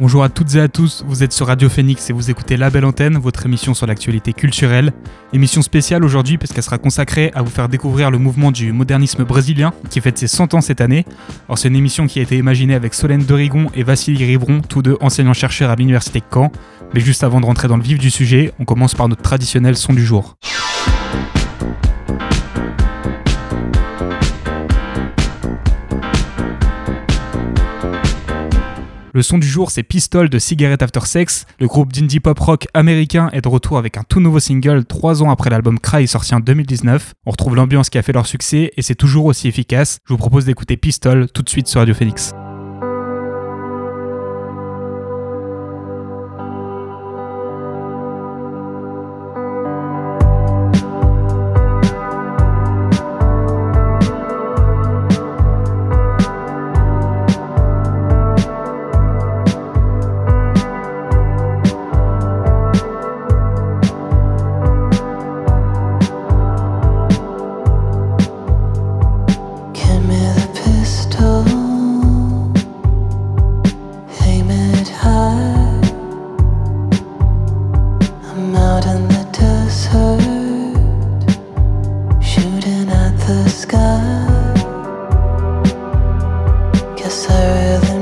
Bonjour à toutes et à tous, vous êtes sur Radio Phoenix et vous écoutez La Belle Antenne, votre émission sur l'actualité culturelle. Émission spéciale aujourd'hui parce qu'elle sera consacrée à vous faire découvrir le mouvement du modernisme brésilien qui fête ses 100 ans cette année. Alors c'est une émission qui a été imaginée avec Solène Dorigon et Vassili Ribron, tous deux enseignants-chercheurs à l'université Caen. Mais juste avant de rentrer dans le vif du sujet, on commence par notre traditionnel son du jour. Le son du jour, c'est Pistol de Cigarette After Sex. Le groupe d'indie pop rock américain est de retour avec un tout nouveau single trois ans après l'album Cry sorti en 2019. On retrouve l'ambiance qui a fait leur succès et c'est toujours aussi efficace. Je vous propose d'écouter Pistol tout de suite sur Radio Phoenix. Cause I really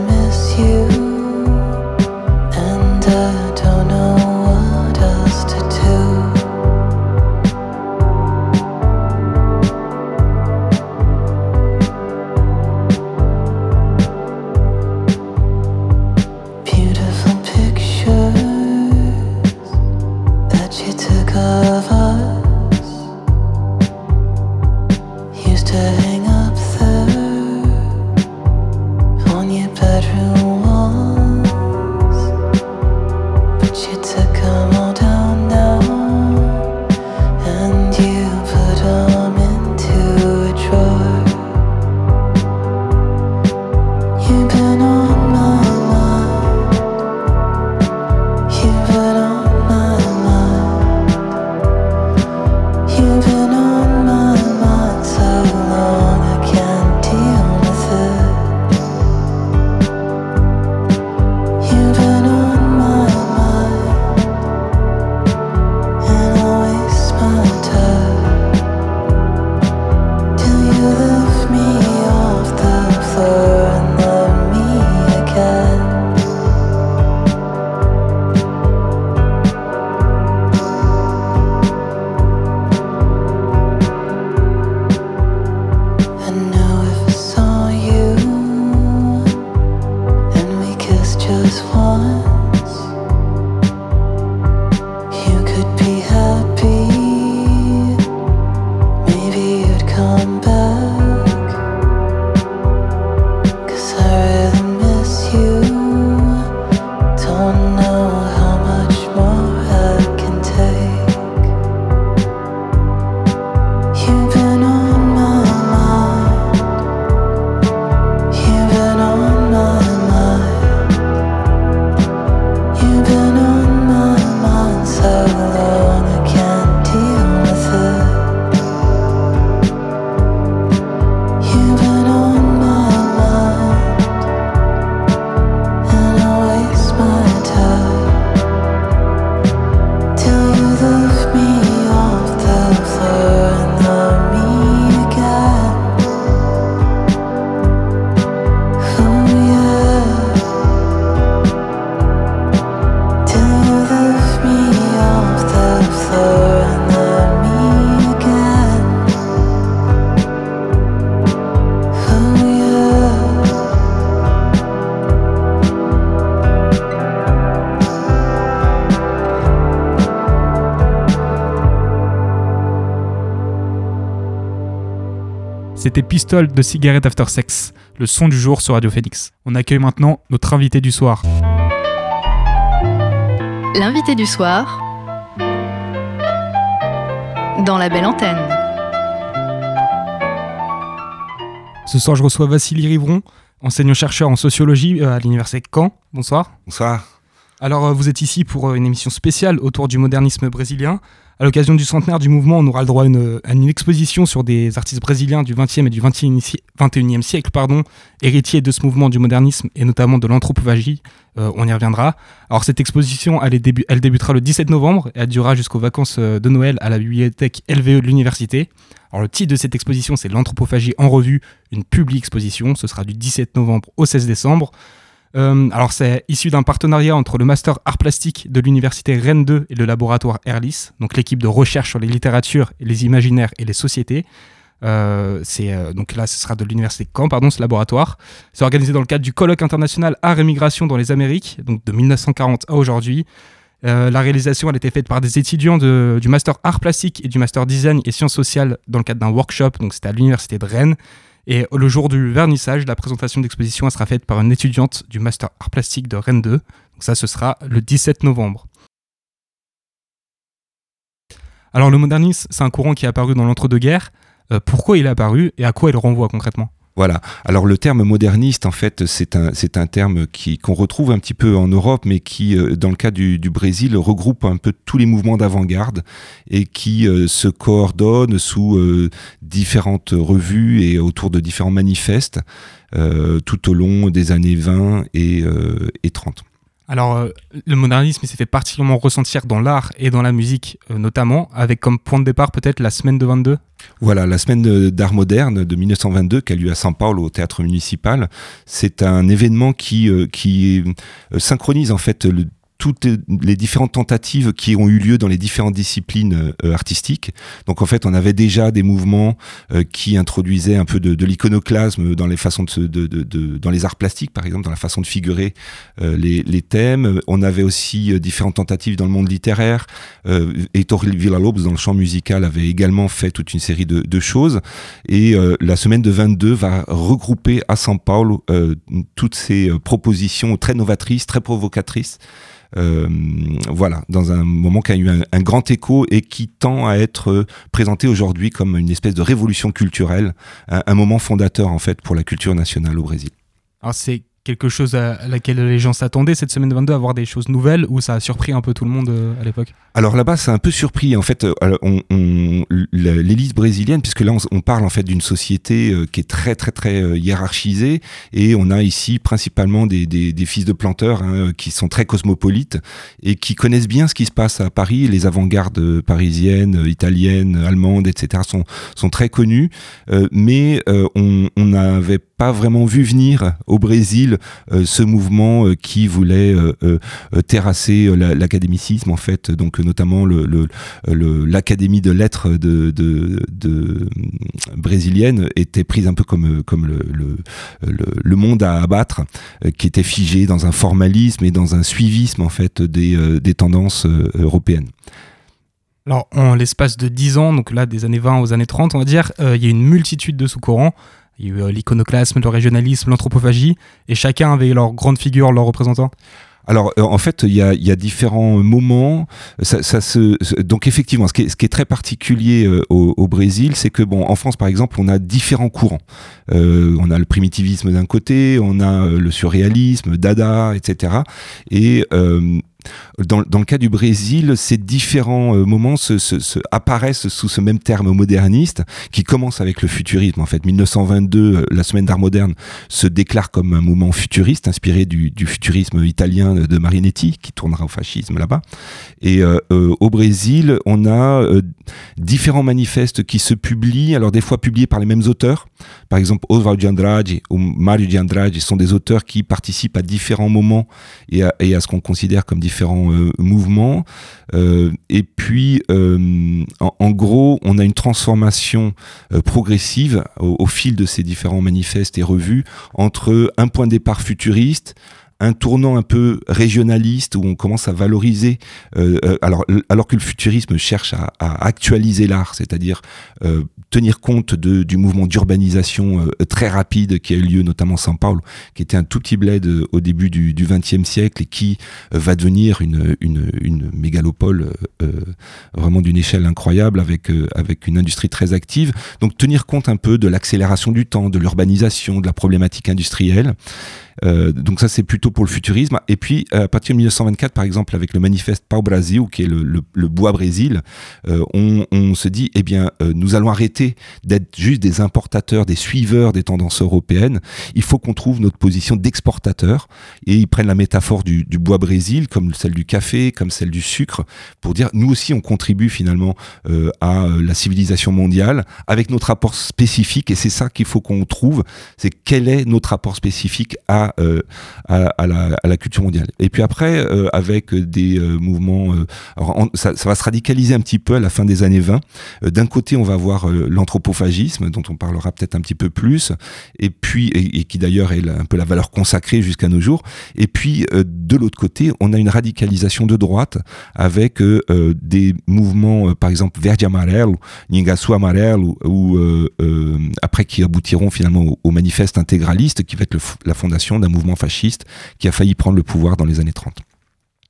C'était Pistol de Cigarette After Sex, le son du jour sur Radio Phoenix. On accueille maintenant notre invité du soir. L'invité du soir dans la belle antenne. Ce soir, je reçois Vassili Rivron, enseignant-chercheur en sociologie euh, à l'Université de Caen. Bonsoir. Bonsoir. Alors, euh, vous êtes ici pour euh, une émission spéciale autour du modernisme brésilien. À l'occasion du centenaire du mouvement, on aura le droit à une, exposition sur des artistes brésiliens du XXe et du XXIe siècle, pardon, héritiers de ce mouvement du modernisme et notamment de l'anthropophagie. on y reviendra. Alors cette exposition, elle, débutera le 17 novembre et elle durera jusqu'aux vacances de Noël à la bibliothèque LVE de l'université. Alors le titre de cette exposition, c'est l'anthropophagie en revue, une publique exposition. Ce sera du 17 novembre au 16 décembre. Euh, alors c'est issu d'un partenariat entre le master art plastique de l'université Rennes 2 et le laboratoire Erlis, donc l'équipe de recherche sur les littératures, les imaginaires et les sociétés. Euh, euh, donc là, ce sera de l'université Caen, pardon, ce laboratoire. C'est organisé dans le cadre du colloque international Art et Migration dans les Amériques, donc de 1940 à aujourd'hui. La réalisation elle a été faite par des étudiants du master art plastique et du master design et sciences sociales dans le cadre d'un workshop, donc c'était à l'université de Rennes. Et le jour du vernissage, la présentation d'exposition sera faite par une étudiante du master art plastique de Rennes 2. Donc ça, ce sera le 17 novembre. Alors le modernisme, c'est un courant qui est apparu dans l'entre-deux-guerres. Euh, pourquoi il est apparu et à quoi il renvoie concrètement? Voilà. Alors le terme moderniste, en fait, c'est un, c'est terme qui, qu'on retrouve un petit peu en Europe, mais qui, euh, dans le cas du, Brésil, regroupe un peu tous les mouvements d'avant-garde et qui euh, se coordonne sous euh, différentes revues et autour de différents manifestes tout au long des années 20 et, et 30. Alors, le modernisme s'est fait particulièrement ressentir dans l'art et dans la musique, notamment, avec comme point de départ peut-être la semaine de 22 Voilà, la semaine d'art moderne de 1922 qui a lieu à Paulo au théâtre municipal. C'est un événement qui, euh, qui synchronise en fait le toutes les différentes tentatives qui ont eu lieu dans les différentes disciplines euh, artistiques. Donc en fait, on avait déjà des mouvements euh, qui introduisaient un peu de, de l'iconoclasme dans les façons de, de, de, dans les arts plastiques, par exemple, dans la façon de figurer euh, les, thèmes. On avait aussi différentes tentatives dans le monde littéraire. Heitor Villa-Lobos, dans le champ musical, avait également fait toute une série de choses. Et la semaine de 22 va regrouper à São Paulo toutes ces propositions très novatrices, très provocatrices. Euh, voilà, dans un moment qui a eu un, grand écho et qui tend à être présenté aujourd'hui comme une espèce de révolution culturelle, un, moment fondateur en fait pour la culture nationale au Brésil. Quelque chose à laquelle les gens s'attendaient cette semaine de 22 à voir des choses nouvelles ou ça a surpris un peu tout le monde euh, à l'époque? Alors là-bas, c'est un peu surpris. En fait, euh, l'élite brésilienne, puisque là, on, parle en fait d'une société euh, qui est très, très, très hiérarchisée et on a ici principalement des, des, fils de planteurs hein, qui sont très cosmopolites et qui connaissent bien ce qui se passe à Paris. Les avant-gardes parisiennes, italiennes, allemandes, etc. sont, sont très connues, mais on n'avait pas vraiment vu venir au Brésil euh, ce mouvement euh, qui voulait euh, terrasser l'académicisme en fait, donc notamment l'académie de lettres brésilienne était prise un peu comme le, monde à abattre, qui était figé dans un formalisme et dans un suivisme en fait des, des tendances européennes. Alors, en l'espace de 10 ans, donc là, des années 20 aux années 30, on va dire, il y a une multitude de sous-courants. Il y a eu euh, l'iconoclasme, le régionalisme, l'anthropophagie, et chacun avait leur grande figure, leur représentant. Alors, euh, en fait, il y a, y a, différents moments. Ça, ça se, donc, effectivement, ce qui est, ce qui est très particulier euh, au, au, Brésil, c'est que, bon, en France, par exemple, on a différents courants. Euh, on a le primitivisme d'un côté, on a le surréalisme, Dada, etc. Et dans, le cas du Brésil, ces différents euh, moments se, se, se, apparaissent sous ce même terme moderniste qui commence avec le futurisme. En fait, 1922, euh, la semaine d'art moderne se déclare comme un mouvement futuriste inspiré du, futurisme italien de Marinetti qui tournera au fascisme là-bas. Et euh, au Brésil, on a différents manifestes qui se publient, alors des fois publiés par les mêmes auteurs. Par exemple, Oswald de Andrade ou Mario de Andrade sont des auteurs qui participent à différents moments et à, et à ce qu'on considère comme différents différents euh, mouvements. Euh, et puis, euh, en, gros, on a une transformation progressive au, fil de ces différents manifestes et revues entre un point de départ futuriste, un tournant un peu régionaliste où on commence à valoriser, alors, alors que le futurisme cherche à, actualiser l'art, c'est-à-dire tenir compte de, du mouvement d'urbanisation euh, très rapide qui a eu lieu notamment à São Paulo, qui était un tout petit bled euh, au début du XXe siècle et qui euh, va devenir une, une, une mégalopole vraiment d'une échelle incroyable avec, avec une industrie très active. Donc tenir compte un peu de l'accélération du temps, de l'urbanisation, de la problématique industrielle. Euh, donc ça, c'est plutôt pour le futurisme. Et puis, euh, à partir de 1924, par exemple, avec le manifeste Pau Brasil, qui est le, bois Brésil, euh, on, se dit, eh bien, nous allons arrêter d'être juste des importateurs, des suiveurs des tendances européennes. Il faut qu'on trouve notre position d'exportateur. Et ils prennent la métaphore du, bois Brésil, comme celle du café, comme celle du sucre, pour dire, nous aussi, on contribue finalement à la civilisation mondiale avec notre rapport spécifique. Et c'est ça qu'il faut qu'on trouve, c'est quel est notre rapport spécifique à euh, à, la, culture mondiale. Et puis après, euh, avec des euh, mouvements, ça, va se radicaliser un petit peu à la fin des années 20. D'un côté, on va voir l'anthropophagisme, dont on parlera peut-être un petit peu plus, et puis et, qui d'ailleurs est un peu la valeur consacrée jusqu'à nos jours. Et puis de l'autre côté, on a une radicalisation de droite avec des mouvements, par exemple Verde Amarelo, Ningasu Amarelo, ou après qui aboutiront finalement au manifeste intégraliste, qui va être la fondation d'un mouvement fasciste qui a failli prendre le pouvoir dans les années 30.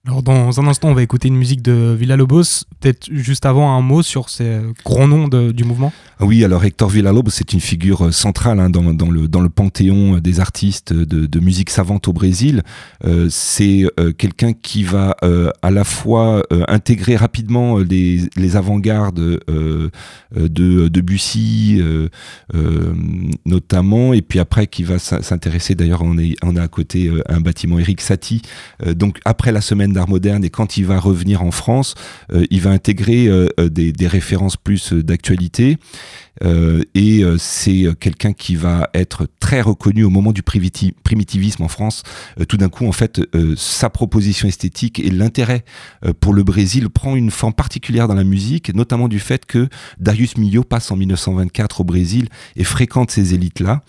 Alors dans un instant, on va écouter une musique de Villa-Lobos. Peut-être juste avant un mot sur ces grands noms du mouvement. Oui, alors Hector Villa-Lobos, c'est une figure euh, centrale hein, dans, le, panthéon des artistes de, musique savante au Brésil. Euh, c'est euh, quelqu'un qui va à la fois intégrer rapidement les, avant-gardes de, de Bussy, notamment, et puis après qui va s'intéresser, d'ailleurs on a à côté un bâtiment Eric Satie. donc après la semaine d'art moderne et quand il va revenir en France, euh, il va intégrer euh, euh, des, des, références plus d'actualité. Euh, et euh, c'est euh, quelqu'un qui va être très reconnu au moment du primitivisme en France. tout d'un coup, en fait, sa proposition esthétique et l'intérêt pour le Brésil prend une forme particulière dans la musique, notamment du fait que Darius Milhaud passe en 1924 au Brésil et fréquente ces élites-là.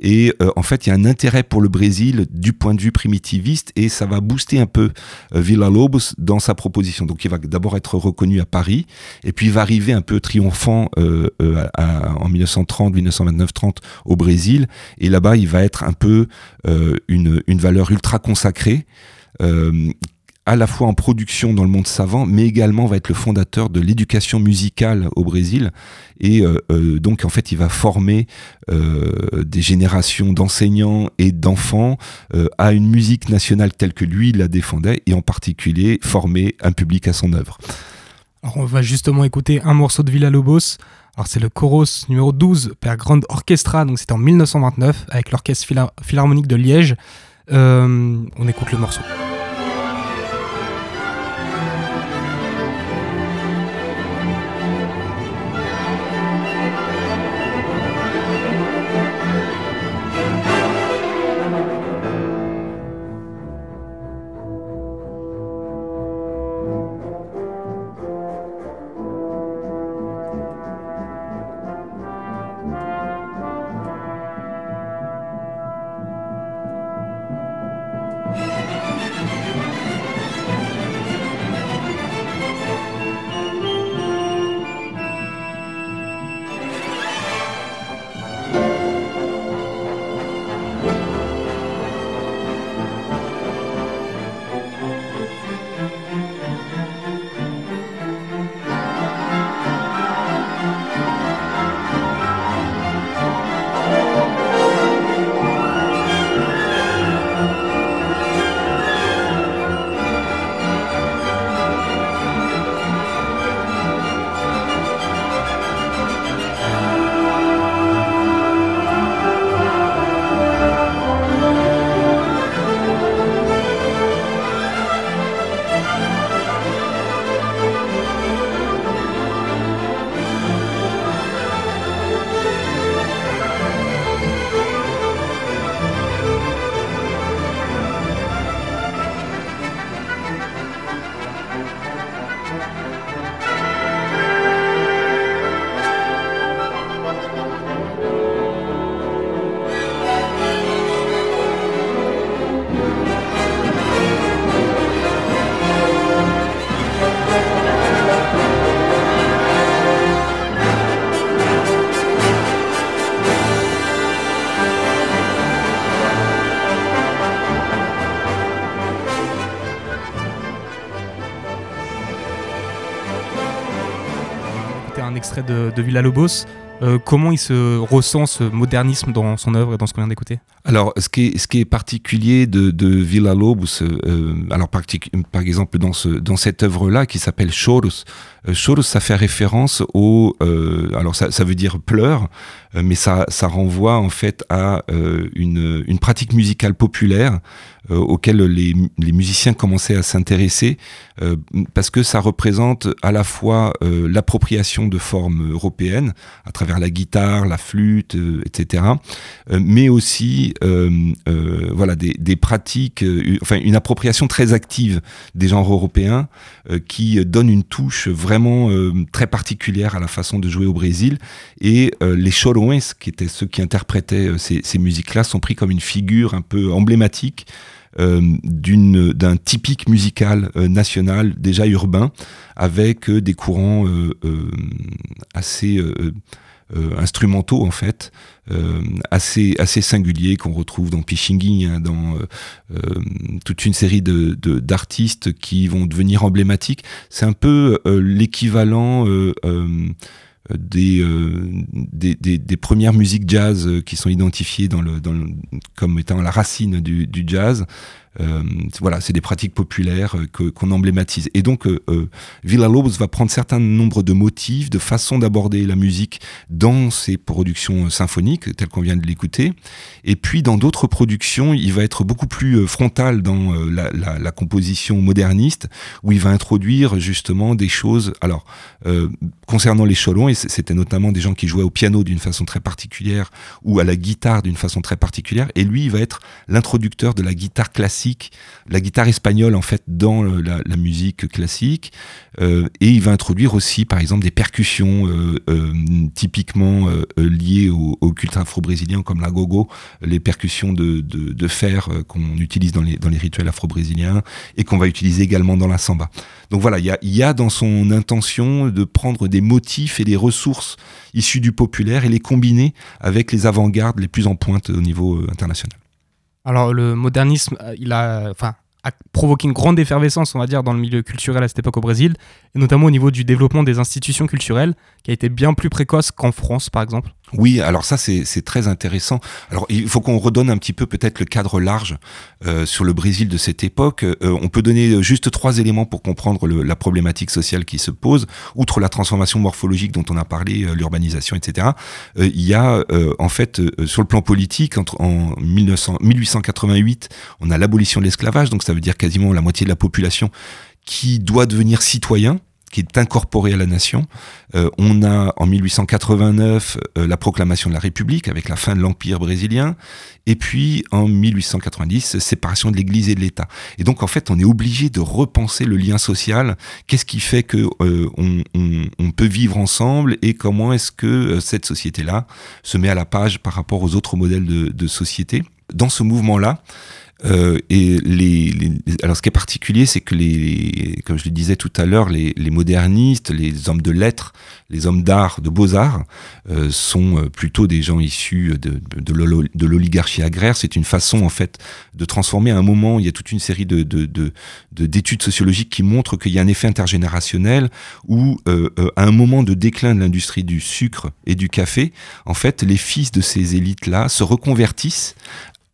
Et en fait, il y a un intérêt pour le Brésil du point de vue primitiviste et ça va booster un peu Villa Lobos dans sa proposition. Donc, il va d'abord être reconnu à Paris et puis il va arriver un peu triomphant à en 1930, 1929, 30 au Brésil. Et là-bas, il va être un peu euh, une, valeur ultra consacrée. Euh, à la fois en production dans le monde savant, mais également va être le fondateur de l'éducation musicale au Brésil. Et euh, donc, en fait, il va former des générations d'enseignants et d'enfants à une musique nationale telle que lui la défendait, et en particulier former un public à son œuvre. On va justement écouter un morceau de Villa Lobos alors c'est le Choros numéro 12 per Grande Orchestra, donc c'était en 1929 avec l'Orchestre Philharmonique de Liège. Euh, on écoute le morceau. De, de Villa Lobos. Euh, comment il se ressent ce modernisme dans son œuvre et dans ce qu'on vient d'écouter? Alors, ce qui est, particulier de, de Villa Lobos, euh, alors par, exemple dans, ce, dans cette œuvre-là qui s'appelle Choros, euh, Choros, ça fait référence au, euh, alors ça, veut dire pleurs, euh, mais ça, renvoie en fait à une, pratique musicale populaire auquel les, les, musiciens commençaient à s'intéresser parce que ça représente à la fois l'appropriation de formes européennes à travers la guitare, la flûte, etc., mais aussi voilà des, pratiques, enfin une appropriation très active des genres européens qui donne une touche vraiment très particulière à la façon de jouer au Brésil. Et les choroens, qui étaient ceux qui interprétaient ces, musiques-là, sont pris comme une figure un peu emblématique euh, d'un typique musical euh, national déjà urbain, avec euh, des courants assez instrumentaux en fait, assez assez singuliers qu'on retrouve dans Pichingui, hein, dans toute une série de d'artistes qui vont devenir emblématiques. C'est un peu l'équivalent des, premières musiques jazz qui sont identifiées dans comme étant la racine du jazz. Euh, voilà, c'est des pratiques populaires euh, qu'on emblématise. Et donc, euh, euh, Villa-Lobos va prendre certain nombre de motifs, de façons d'aborder la musique dans ses productions symphoniques, telles qu'on vient de l'écouter. Et puis, dans d'autres productions, il va être beaucoup plus frontal dans la, la, la, composition moderniste, où il va introduire justement des choses. Alors, concernant les cholons, et c'était notamment des gens qui jouaient au piano d'une façon très particulière ou à la guitare d'une façon très particulière. Et lui, il va être l'introducteur de la guitare classique la guitare espagnole en fait dans la, musique classique, euh, et il va introduire aussi par exemple des percussions euh, euh, typiquement liées au, culte afro-brésilien comme la gogo, les percussions de, fer qu'on utilise dans les, rituels afro-brésiliens et qu'on va utiliser également dans la samba. Donc voilà, il y a, y a dans son intention de prendre des motifs et des ressources issues du populaire et les combiner avec les avant-gardes les plus en pointe au niveau international. Alors le modernisme, euh, a, enfin, a provoqué une grande effervescence, on va dire, dans le milieu culturel à cette époque au Brésil, et notamment au niveau du développement des institutions culturelles, qui a été bien plus précoce qu'en France, par exemple. Oui, alors ça c'est très intéressant. Alors il faut qu'on redonne un petit peu peut-être le cadre large euh, sur le Brésil de cette époque. Euh, on peut donner juste trois éléments pour comprendre la problématique sociale qui se pose, outre la transformation morphologique dont on a parlé, euh, l'urbanisation, etc. Euh, il y a euh, en fait sur le plan politique, entre, en 1900, 1888, on a l'abolition de l'esclavage, donc ça veut dire quasiment la moitié de la population qui doit devenir citoyen qui est incorporé à la nation. Euh, on a en 1889 euh, la proclamation de la République avec la fin de l'Empire brésilien, et puis en 1890 séparation de l'Église et de l'État. Et donc en fait, on est obligé de repenser le lien social. Qu'est-ce qui fait que euh, on, peut vivre ensemble et comment est-ce que cette société-là se met à la page par rapport aux autres modèles de société? Dans ce mouvement-là. Euh, et les, les, alors ce qui est particulier, c'est que les, comme je le disais tout à l'heure, les, les, modernistes, les hommes de lettres, les hommes d'art, de beaux-arts, euh, sont euh, plutôt des gens issus de, de, l'oligarchie agraire. C'est une façon en fait de transformer à un moment. Il y a toute une série de, d'études sociologiques qui montrent qu'il y a un effet intergénérationnel où, euh, euh, à un moment de déclin de l'industrie du sucre et du café, en fait, les fils de ces élites-là se reconvertissent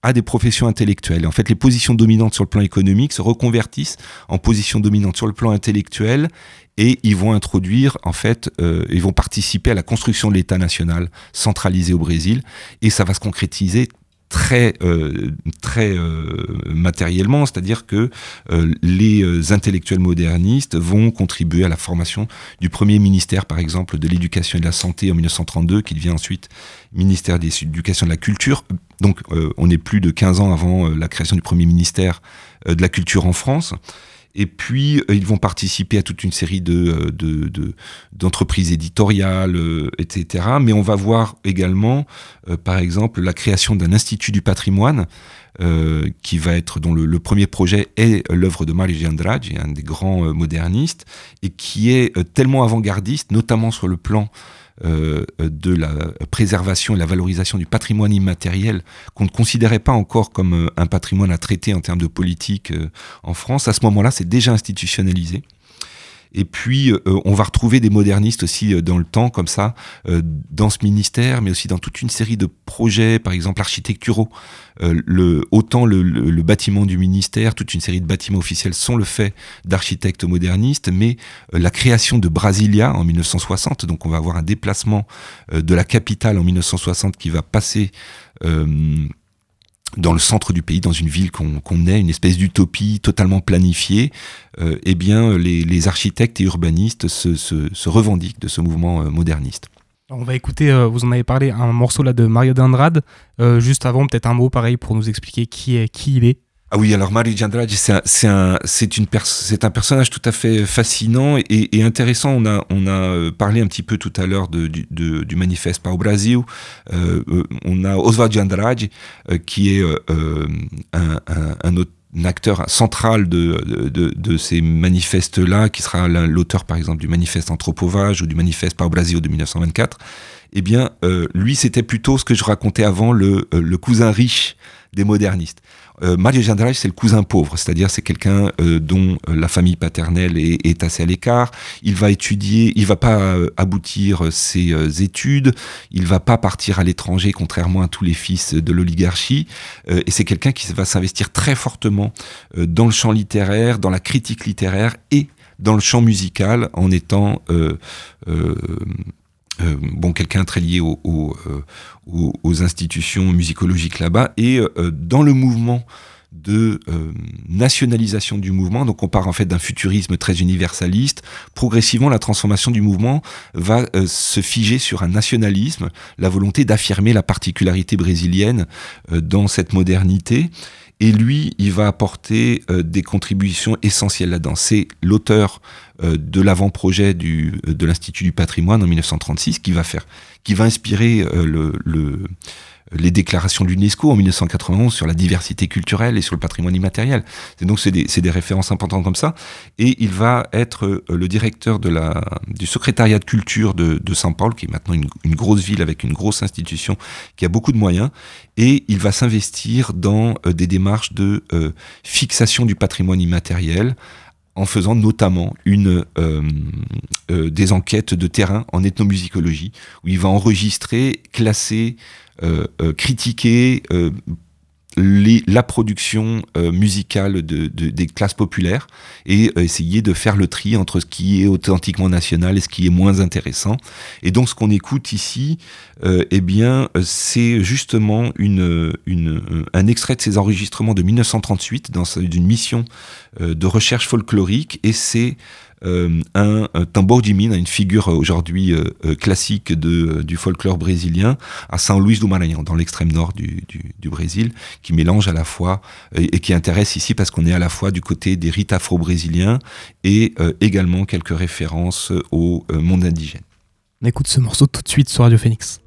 à des professions intellectuelles. Et en fait, les positions dominantes sur le plan économique se reconvertissent en positions dominantes sur le plan intellectuel et ils vont introduire, en fait, euh, ils vont participer à la construction de l'État national centralisé au Brésil et ça va se concrétiser très euh, très euh, matériellement, c'est-à-dire que euh, les intellectuels modernistes vont contribuer à la formation du premier ministère, par exemple, de l'éducation et de la santé en 1932, qui devient ensuite ministère de l'éducation et de la culture. Donc, on est plus de 15 ans avant la création du premier ministère de la culture en France. Et puis, euh, ils vont participer à toute une série de d'entreprises éditoriales, euh, etc. Mais on va voir également, euh, par exemple, la création d'un institut du patrimoine, euh, qui va être dont le, le premier projet est l'œuvre de Mario Andrade, un des grands modernistes, et qui est tellement avant-gardiste, notamment sur le plan euh, de la préservation et la valorisation du patrimoine immatériel qu'on ne considérait pas encore comme euh, un patrimoine à traiter en termes de politique euh, en France. À ce moment-là, c'est déjà institutionnalisé. Et puis, on va retrouver des modernistes aussi dans le temps, comme ça, dans ce ministère, mais aussi dans toute une série de projets, par exemple architecturaux. le, autant le, bâtiment du ministère, toute une série de bâtiments officiels sont le fait d'architectes modernistes, mais la création de Brasilia en 1960, donc on va avoir un déplacement de la capitale en 1960 qui va passer dans le centre du pays, dans une ville qu'on est, une espèce d'utopie totalement planifiée, euh, eh bien, les, architectes et urbanistes se, revendiquent de ce mouvement euh, moderniste. On va écouter, euh, vous en avez parlé, un morceau là de Mario d'Andrade. juste avant, peut-être un mot pareil pour nous expliquer qui, est, qui il est. Ah oui, alors Mario Andrade, c'est un, un, personnage tout à fait fascinant et, intéressant. On a, on a euh, parlé un petit peu tout à l'heure du, du, manifeste Pau Brasil. Euh, euh, on a Oswald Andrade, qui est un, acteur central de, de, ces manifestes-là, qui sera l'auteur par exemple du manifeste Anthropovage ou du manifeste Pau Brasil de 1924. Eh bien, lui, c'était plutôt ce que je racontais avant, le, le cousin riche des modernistes. Euh, Mario c'est le cousin pauvre, c'est-à-dire c'est quelqu'un euh, dont euh, la famille paternelle est, assez à l'écart. Il va étudier, il va pas aboutir ses études, il va pas partir à l'étranger, contrairement à tous les fils de l'oligarchie. et c'est quelqu'un qui va s'investir très fortement dans le champ littéraire, dans la critique littéraire et dans le champ musical, en étant euh, bon, quelqu'un très lié euh, aux, institutions musicologiques là-bas, et euh, dans le mouvement de nationalisation du mouvement. Donc on part en fait d'un futurisme très universaliste. Progressivement, la transformation du mouvement va se figer sur un nationalisme, la volonté d'affirmer la particularité brésilienne dans cette modernité. Et lui, il va apporter des contributions essentielles là-dedans. C'est l'auteur euh, de l'avant-projet euh, de l'Institut du patrimoine en 1936 qui va faire, qui va inspirer euh, le, les déclarations de l'UNESCO en 1991 sur la diversité culturelle et sur le patrimoine immatériel. Et donc c'est des, des, références importantes comme ça. Et il va être le directeur de la, du secrétariat de culture de, de Saint-Paul, qui est maintenant une, une, grosse ville avec une grosse institution qui a beaucoup de moyens. Et il va s'investir dans des démarches de fixation du patrimoine immatériel en faisant notamment une, euh, euh, des enquêtes de terrain en ethnomusicologie, où il va enregistrer, classer, euh, critiquer la production euh, musicale de, des classes populaires et euh, essayer de faire le tri entre ce qui est authentiquement national et ce qui est moins intéressant. Et donc ce qu'on écoute ici, euh, eh bien, c'est justement une, une, un extrait de ces enregistrements de 1938 dans une mission de recherche folklorique et c'est euh, un, un tambour de mine, une figure euh, aujourd'hui euh, classique de, du folklore brésilien, à São Luís do Maranhão, dans l'extrême nord du, du, Brésil, qui mélange à la fois et, qui intéresse ici parce qu'on est à la fois du côté des rites afro-brésiliens et également quelques références au monde indigène. On écoute ce morceau tout de suite sur Radio Phoenix.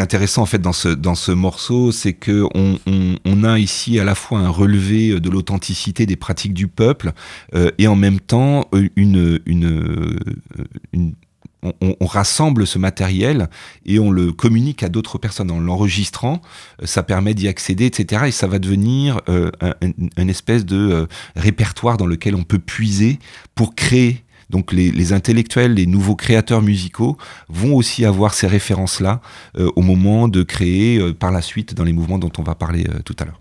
Intéressant en fait dans ce, dans ce morceau, c'est que on, on, a ici à la fois un relevé de l'authenticité des pratiques du peuple euh, et en même temps euh, une, une, une on, rassemble ce matériel et on le communique à d'autres personnes. En l'enregistrant, euh, ça permet d'y accéder, etc. Et ça va devenir euh, un, espèce de répertoire dans lequel on peut puiser pour créer donc les, intellectuels, les nouveaux créateurs musicaux vont aussi avoir ces références-là euh, au moment de créer euh, par la suite dans les mouvements dont on va parler euh, tout à l'heure.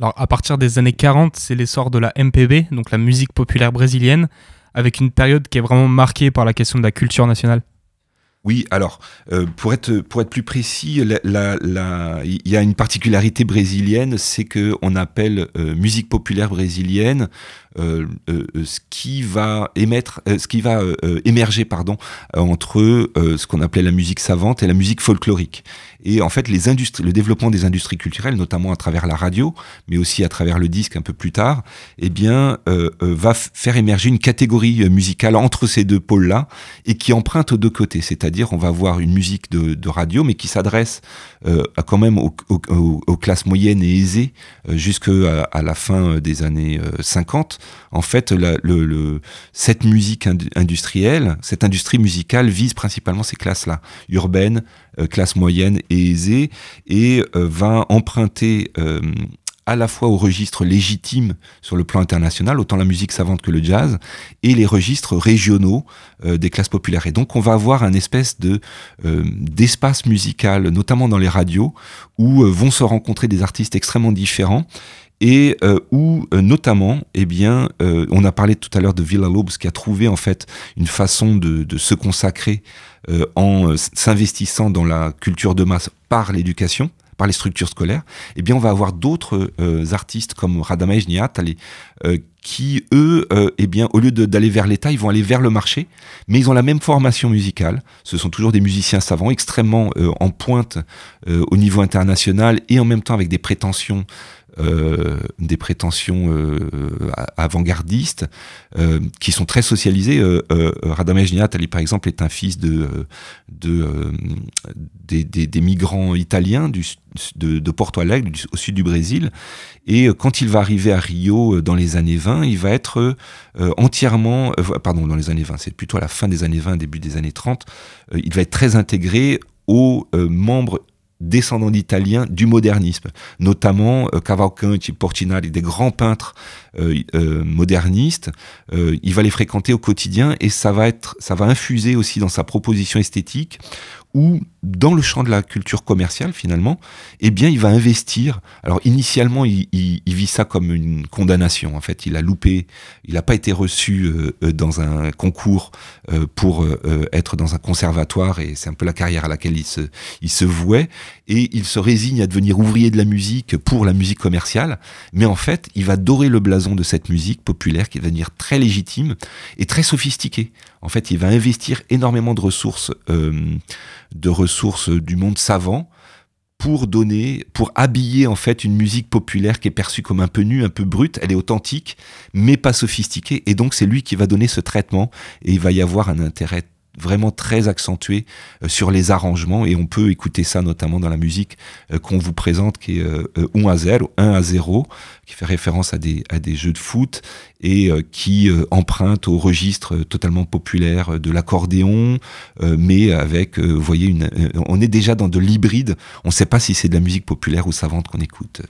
Alors à partir des années 40, c'est l'essor de la MPB, donc la musique populaire brésilienne, avec une période qui est vraiment marquée par la question de la culture nationale. Oui, alors, pour, être, pour être plus précis, il y a une particularité brésilienne, c'est qu'on appelle musique populaire brésilienne ce qui va émettre, ce qui va émerger, pardon, entre ce qu'on appelait la musique savante et la musique folklorique. Et en fait, les industries, le développement des industries culturelles, notamment à travers la radio, mais aussi à travers le disque un peu plus tard, eh bien, euh, euh, va faire émerger une catégorie euh, musicale entre ces deux pôles-là et qui emprunte aux deux côtés. C'est-à-dire, on va avoir une musique de, de radio, mais qui s'adresse euh, quand même aux, aux, aux, classes moyennes et aisées jusqu'à à la fin des années 50. En fait, cette musique industrielle, cette industrie musicale vise principalement ces classes-là, urbaines, euh, classe moyenne et aisée, et euh, va emprunter euh, à la fois aux registres légitimes sur le plan international, autant la musique savante que le jazz, et les registres régionaux des classes populaires. Et donc on va avoir un espèce de d'espace musical, notamment dans les radios, où vont se rencontrer des artistes extrêmement différents et où notamment, eh bien, on a parlé tout à l'heure de Villa Lobos qui a trouvé en fait une façon de, de se consacrer euh, en euh, s'investissant dans la culture de masse par l'éducation, par les structures scolaires, eh bien on va avoir d'autres euh, artistes comme Radamej Niatali qui eux, eh bien au lieu d'aller vers l'État, ils vont aller vers le marché, mais ils ont la même formation musicale. Ce sont toujours des musiciens savants extrêmement en pointe au niveau international et en même temps avec des prétentions euh, des prétentions euh, avant-gardistes euh, qui sont très socialisées. Euh, euh Radamés Niatali, par exemple, est un fils de, de des, migrants italiens de, Porto Alegre, au sud du Brésil. Et quand il va arriver à Rio dans les années 20, il va être entièrement, pardon, dans les années 20, c'est plutôt à la fin des années 20, début des années 30, il va être très intégré aux membres descendants d'Italiens du modernisme, notamment euh, Cavalcanti, Portinari, des grands peintres euh, euh, modernistes. Euh, il va les fréquenter au quotidien et ça va être, ça va infuser aussi dans sa proposition esthétique ou dans le champ de la culture commerciale finalement, eh bien il va investir. Alors initialement il, il, il vit ça comme une condamnation. En fait, il a loupé, il n'a pas été reçu euh, dans un concours euh, pour euh, être dans un conservatoire et c'est un peu la carrière à laquelle il se, il se vouait et il se résigne à devenir ouvrier de la musique pour la musique commerciale. Mais en fait, il va dorer le blason de cette musique populaire qui va devenir très légitime et très sophistiquée. En fait, il va investir énormément de ressources, euh, de ressources du monde savant pour donner, pour habiller en fait une musique populaire qui est perçue comme un peu nue, un peu brute. Elle est authentique, mais pas sophistiquée. Et donc, c'est lui qui va donner ce traitement et il va y avoir un intérêt vraiment très accentué euh, sur les arrangements et on peut écouter ça notamment dans la musique euh, qu'on vous présente qui est 1 euh, à 0, 1 à 0 qui fait référence à des, jeux de foot et qui emprunte au registre totalement populaire de l'accordéon mais avec vous voyez une, on est déjà dans de l'hybride. On ne sait pas si c'est de la musique populaire ou savante qu'on écoute.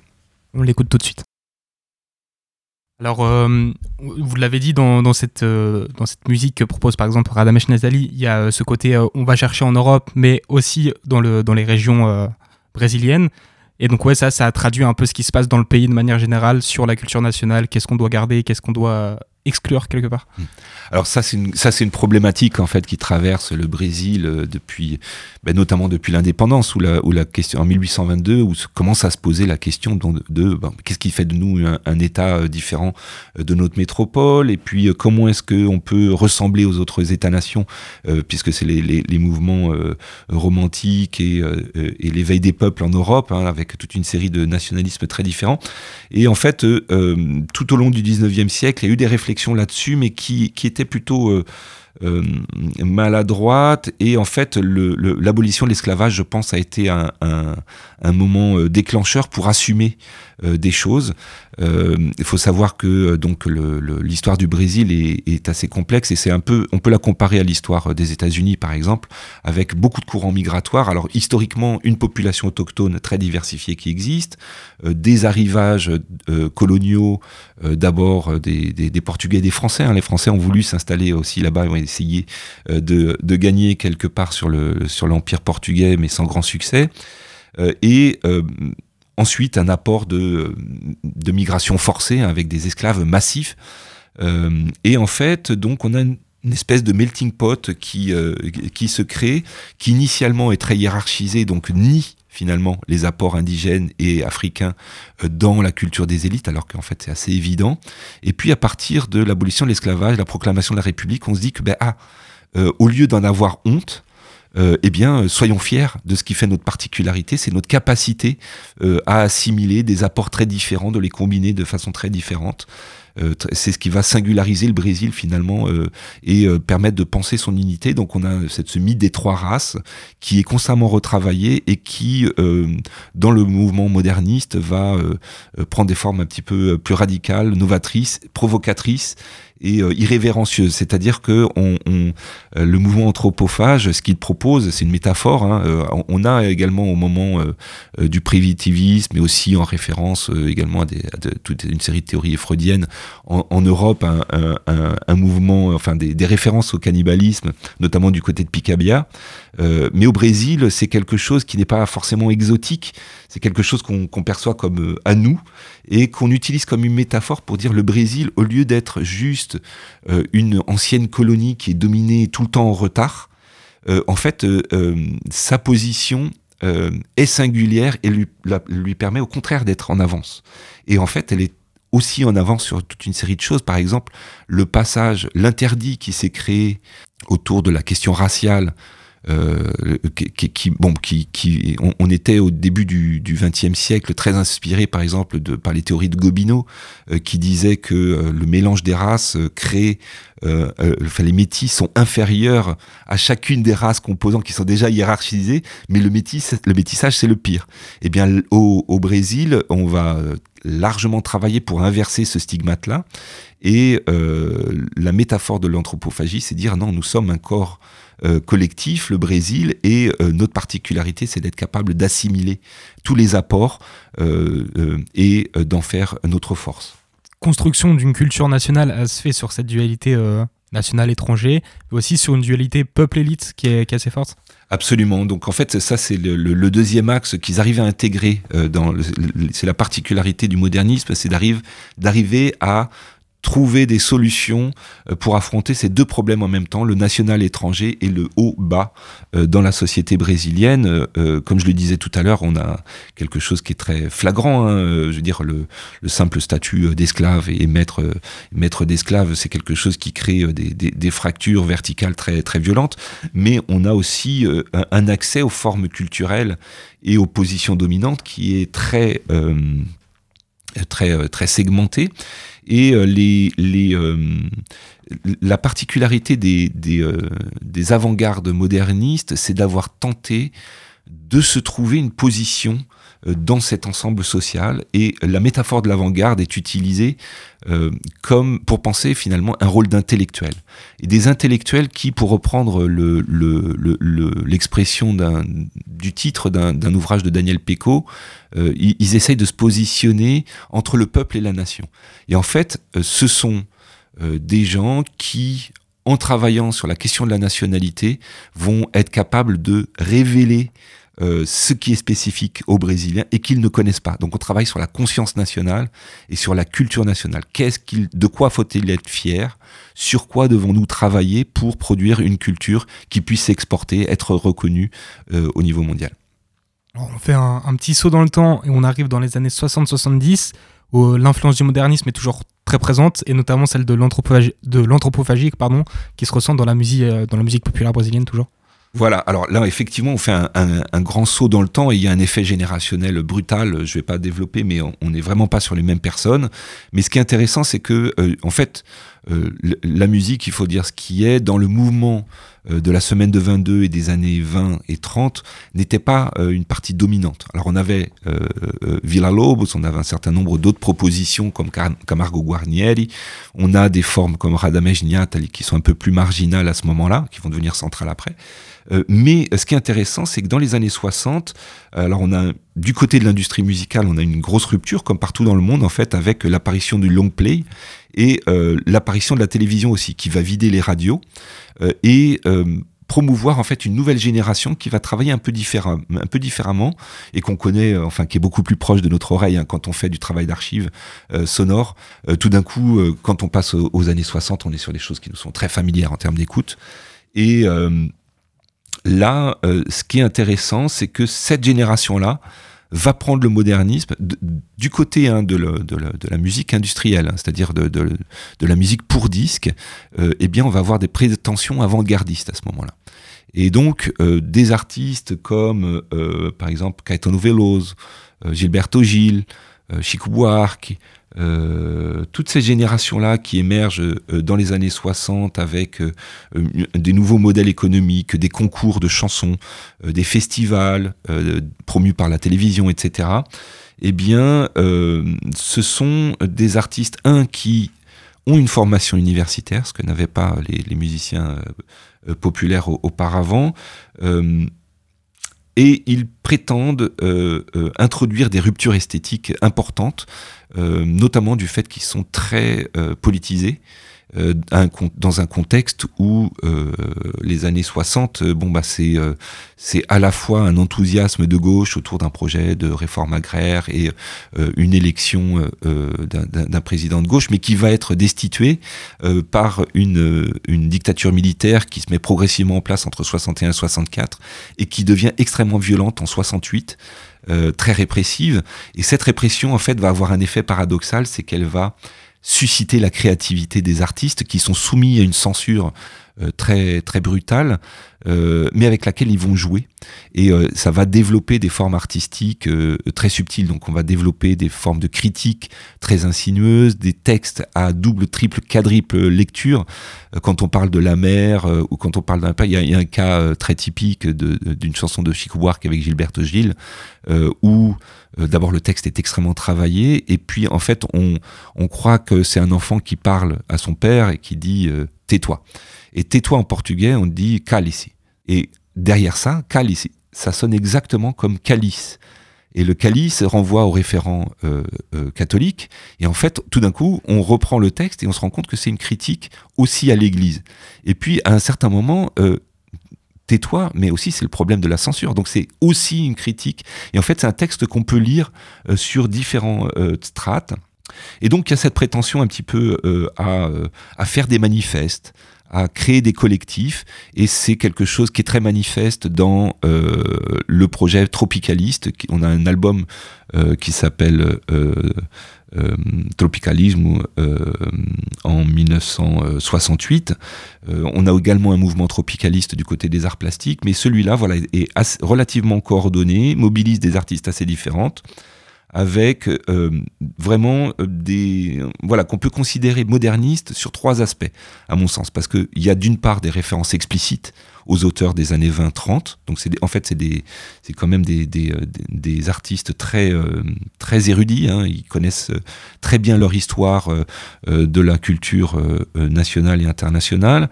On l'écoute tout de suite alors, euh, vous l'avez dit, dans, cette, euh, dans cette musique que propose par exemple Radamesh Nazali, il y a euh, ce côté on va chercher en Europe, mais aussi dans, le, dans les régions brésiliennes. Et donc, ouais, ça, ça a traduit un peu ce qui se passe dans le pays de manière générale sur la culture nationale, qu'est-ce qu'on doit garder, qu'est-ce qu'on doit exclure quelque part. Hmm. Alors ça c'est une ça c'est une problématique en fait qui traverse le Brésil euh, depuis ben, notamment depuis l'indépendance où la où la question en 1822 où commence à se poser la question de, ben, qu'est-ce qui fait de nous un, État euh, différent euh, de notre métropole? Et puis comment est-ce que on peut ressembler aux autres États-nations puisque c'est les, mouvements romantiques et, et l'éveil des peuples en Europe hein, avec toute une série de nationalismes très différents et en fait tout au long du 19e siècle il y a eu des réflexions là-dessus, mais qui, était plutôt euh, euh, maladroite. Et en fait, l'abolition de l'esclavage, je pense, a été un, un, moment euh, déclencheur pour assumer des choses. Il faut savoir que donc l'histoire du Brésil est, est, assez complexe et c'est un peu, on peut la comparer à l'histoire des États-Unis, par exemple, avec beaucoup de courants migratoires. Alors historiquement, une population autochtone très diversifiée qui existe, des arrivages coloniaux, d'abord des, des, des, Portugais des Français. Hein. Les Français ont voulu s'installer aussi là-bas, essayer euh, de, de, gagner quelque part sur le sur l'empire portugais, mais sans grand succès. Euh, et euh, ensuite un apport de, de migration forcée avec des esclaves massifs. et en fait, donc on a une, espèce de melting pot qui, qui se crée, qui initialement est très hiérarchisé, donc ni finalement les apports indigènes et africains dans la culture des élites, alors qu'en fait c'est assez évident. Et puis à partir de l'abolition de l'esclavage, la proclamation de la République, on se dit que ben ah, au lieu d'en avoir honte, euh, eh bien, soyons fiers de ce qui fait notre particularité, c'est notre capacité euh, à assimiler des apports très différents, de les combiner de façon très différente. Euh, c'est ce qui va singulariser le Brésil finalement euh, et euh, permettre de penser son unité. Donc on a cette, ce mythe des trois races qui est constamment retravaillé et qui, dans le mouvement moderniste, va prendre des formes un petit peu plus radicales, novatrices, provocatrices et euh. C'est-à-dire que on, on, euh, le mouvement anthropophage, ce qu'il propose, c'est une métaphore. Hein, euh, on a également au moment du primitivisme, mais aussi en référence également à, des, toute une série de théories freudiennes, en, Europe, un, mouvement, enfin des, références au cannibalisme, notamment du côté de Picabia. mais au Brésil, c'est quelque chose qui n'est pas forcément exotique. C'est quelque chose qu'on perçoit comme à nous et qu'on utilise comme une métaphore pour dire le Brésil, au lieu d'être juste euh, une ancienne colonie qui est dominée tout le temps en retard, euh, en fait, euh, sa position est singulière et lui, lui permet au contraire d'être en avance. Et en fait, elle est aussi en avance sur toute une série de choses. Par exemple, le passage, l'interdit qui s'est créé autour de la question raciale euh, qui, bon, qui, qui on, était au début du XXe siècle très inspiré, par exemple, de, par les théories de Gobineau, euh, qui disait que euh, le mélange des races crée, enfin, les métis sont inférieurs à chacune des races composantes qui sont déjà hiérarchisées, mais le, métis, le métissage, c'est le pire. Eh bien, au, au Brésil, on va largement travailler pour inverser ce stigmate-là. Et la métaphore de l'anthropophagie, c'est dire non, nous sommes un corps euh, collectif, le Brésil, et euh, notre particularité, c'est d'être capable d'assimiler tous les apports euh, et d'en faire notre force. Construction d'une culture nationale se fait sur cette dualité nationale-étranger, mais aussi sur une dualité peuple-élite qui est, assez forte Absolument. Donc en fait, ça c'est le, deuxième axe qu'ils arrivent à intégrer dans. C'est la particularité du modernisme, c'est d'arriver à trouver des solutions euh, pour affronter ces deux problèmes en même temps, le national étranger et le haut-bas euh, dans la société brésilienne. Euh, comme je le disais tout à l'heure, on a quelque chose qui est très flagrant. Hein. Je veux dire, le, simple statut d'esclave et maître, maître d'esclave, c'est quelque chose qui crée des, fractures verticales très, très violentes. Mais on a aussi un, accès aux formes culturelles et aux positions dominantes qui est très, très, très segmenté. Et euh, les, les, euh, la particularité des, des, euh, des avant-gardes modernistes, c'est d'avoir tenté de se trouver une position dans cet ensemble social. Et la métaphore de l'avant-garde est utilisée euh, comme pour penser finalement un rôle d'intellectuel. Et des intellectuels qui pour reprendre l'expression le, le, du titre d'un ouvrage de Daniel Pecot euh, ils, essayent de se positionner entre le peuple et la nation. Et en fait euh, ce sont des gens qui en travaillant sur la question de la nationalité vont être capables de révéler euh, ce qui est spécifique aux Brésiliens et qu'ils ne connaissent pas. Donc on travaille sur la conscience nationale et sur la culture nationale. Qu'est-ce qu'il, de quoi faut-il être fier? Sur quoi devons-nous travailler pour produire une culture qui puisse s'exporter, être reconnue euh, au niveau mondial? On fait un, petit saut dans le temps et on arrive dans les années 60-70 où l'influence du modernisme est toujours très présente et notamment celle de l'anthropophagie, pardon, qui se ressent euh, dans la musique populaire brésilienne toujours. Voilà, alors là, effectivement, on fait un, grand saut dans le temps et il y a un effet générationnel brutal. Je ne vais pas développer, mais on n'est vraiment pas sur les mêmes personnes. Mais ce qui est intéressant, c'est que, euh, en fait, la musique, il faut dire ce qui est, dans le mouvement euh, de la semaine de 22 et des années 20 et 30, n'était pas une partie dominante. Alors, on avait Villa Lobos, on avait un certain nombre d'autres propositions comme Camargo Guarnieri, on a des formes comme Radamés Niatali qui sont un peu plus marginales à ce moment-là, qui vont devenir centrales après. Euh, mais ce qui est intéressant, c'est que dans les années 60, alors on a du côté de l'industrie musicale, on a une grosse rupture, comme partout dans le monde en fait, avec l'apparition du long play et euh, l'apparition de la télévision aussi, qui va vider les radios euh, et promouvoir en fait une nouvelle génération qui va travailler un peu, différem, un peu différemment et qu'on connaît, enfin qui est beaucoup plus proche de notre oreille hein, quand on fait du travail d'archives sonore. tout d'un coup, quand on passe aux, années 60, on est sur des choses qui nous sont très familières en termes d'écoute. Et là, ce qui est intéressant, c'est que cette génération-là, va prendre le modernisme du côté hein, de, la, musique industrielle, hein, c'est-à-dire de, la musique pour disque, euh, eh bien on va avoir des prétentions avant-gardistes à ce moment-là. Et donc euh, des artistes comme euh, par exemple Caetano Veloso, Gilberto Gil, Chico Buarque, euh, toutes ces générations-là qui émergent euh, dans les années 60 avec euh, des nouveaux modèles économiques, des concours de chansons, des festivals promus par la télévision, etc., eh bien, ce sont des artistes, un, qui ont une formation universitaire, ce que n'avaient pas les, musiciens populaires auparavant, et ils prétendent introduire des ruptures esthétiques importantes euh, notamment du fait qu'ils sont très euh, politisés. Euh, dans un contexte où les années 60, bon bah c'est c'est à la fois un enthousiasme de gauche autour d'un projet de réforme agraire et une élection d'un président de gauche, mais qui va être destitué par une une dictature militaire qui se met progressivement en place entre 61 et 64 et qui devient extrêmement violente en 68. Euh, très répressive. Et cette répression, en fait, va avoir un effet paradoxal, c'est qu'elle va susciter la créativité des artistes qui sont soumis à une censure très très brutale, euh, mais avec laquelle ils vont jouer. Et euh, ça va développer des formes artistiques très subtiles. Donc on va développer des formes de critique très insinueuses, des textes à double, triple, quadruple lecture. quand on parle de la mer ou quand on parle d'un il, il y, a un cas très typique d'une chanson de Chico Buarque avec Gilberto Gil où d'abord le texte est extrêmement travaillé et puis en fait on, on croit que c'est un enfant qui parle à son père et qui dit tais-toi. Et tais-toi en portugais, on dit calice. Et derrière ça, calice, ça sonne exactement comme calice. Et le calice renvoie au référent euh, euh, catholique. Et en fait, tout d'un coup, on reprend le texte et on se rend compte que c'est une critique aussi à l'Église. Et puis, à un certain moment, euh, tais-toi, mais aussi c'est le problème de la censure. Donc c'est aussi une critique. Et en fait, c'est un texte qu'on peut lire sur différents strates. Et donc il y a cette prétention un petit peu à, à, faire des manifestes, à créer des collectifs et c'est quelque chose qui est très manifeste dans euh, le projet Tropicaliste. On a un album euh, qui s'appelle euh, Tropicalisme en 1968. on a également un mouvement tropicaliste du côté des arts plastiques, mais celui-là voilà, est relativement coordonné, mobilise des artistes assez différentes avec euh, vraiment euh, des voilà qu'on peut considérer modernistes sur trois aspects à mon sens. Parce qu'il y a d'une part des références explicites aux auteurs des années 20-30 donc c'est en fait c'est des c'est quand même des, des, euh, artistes très très érudits hein. ils connaissent très bien leur histoire de la culture nationale et internationale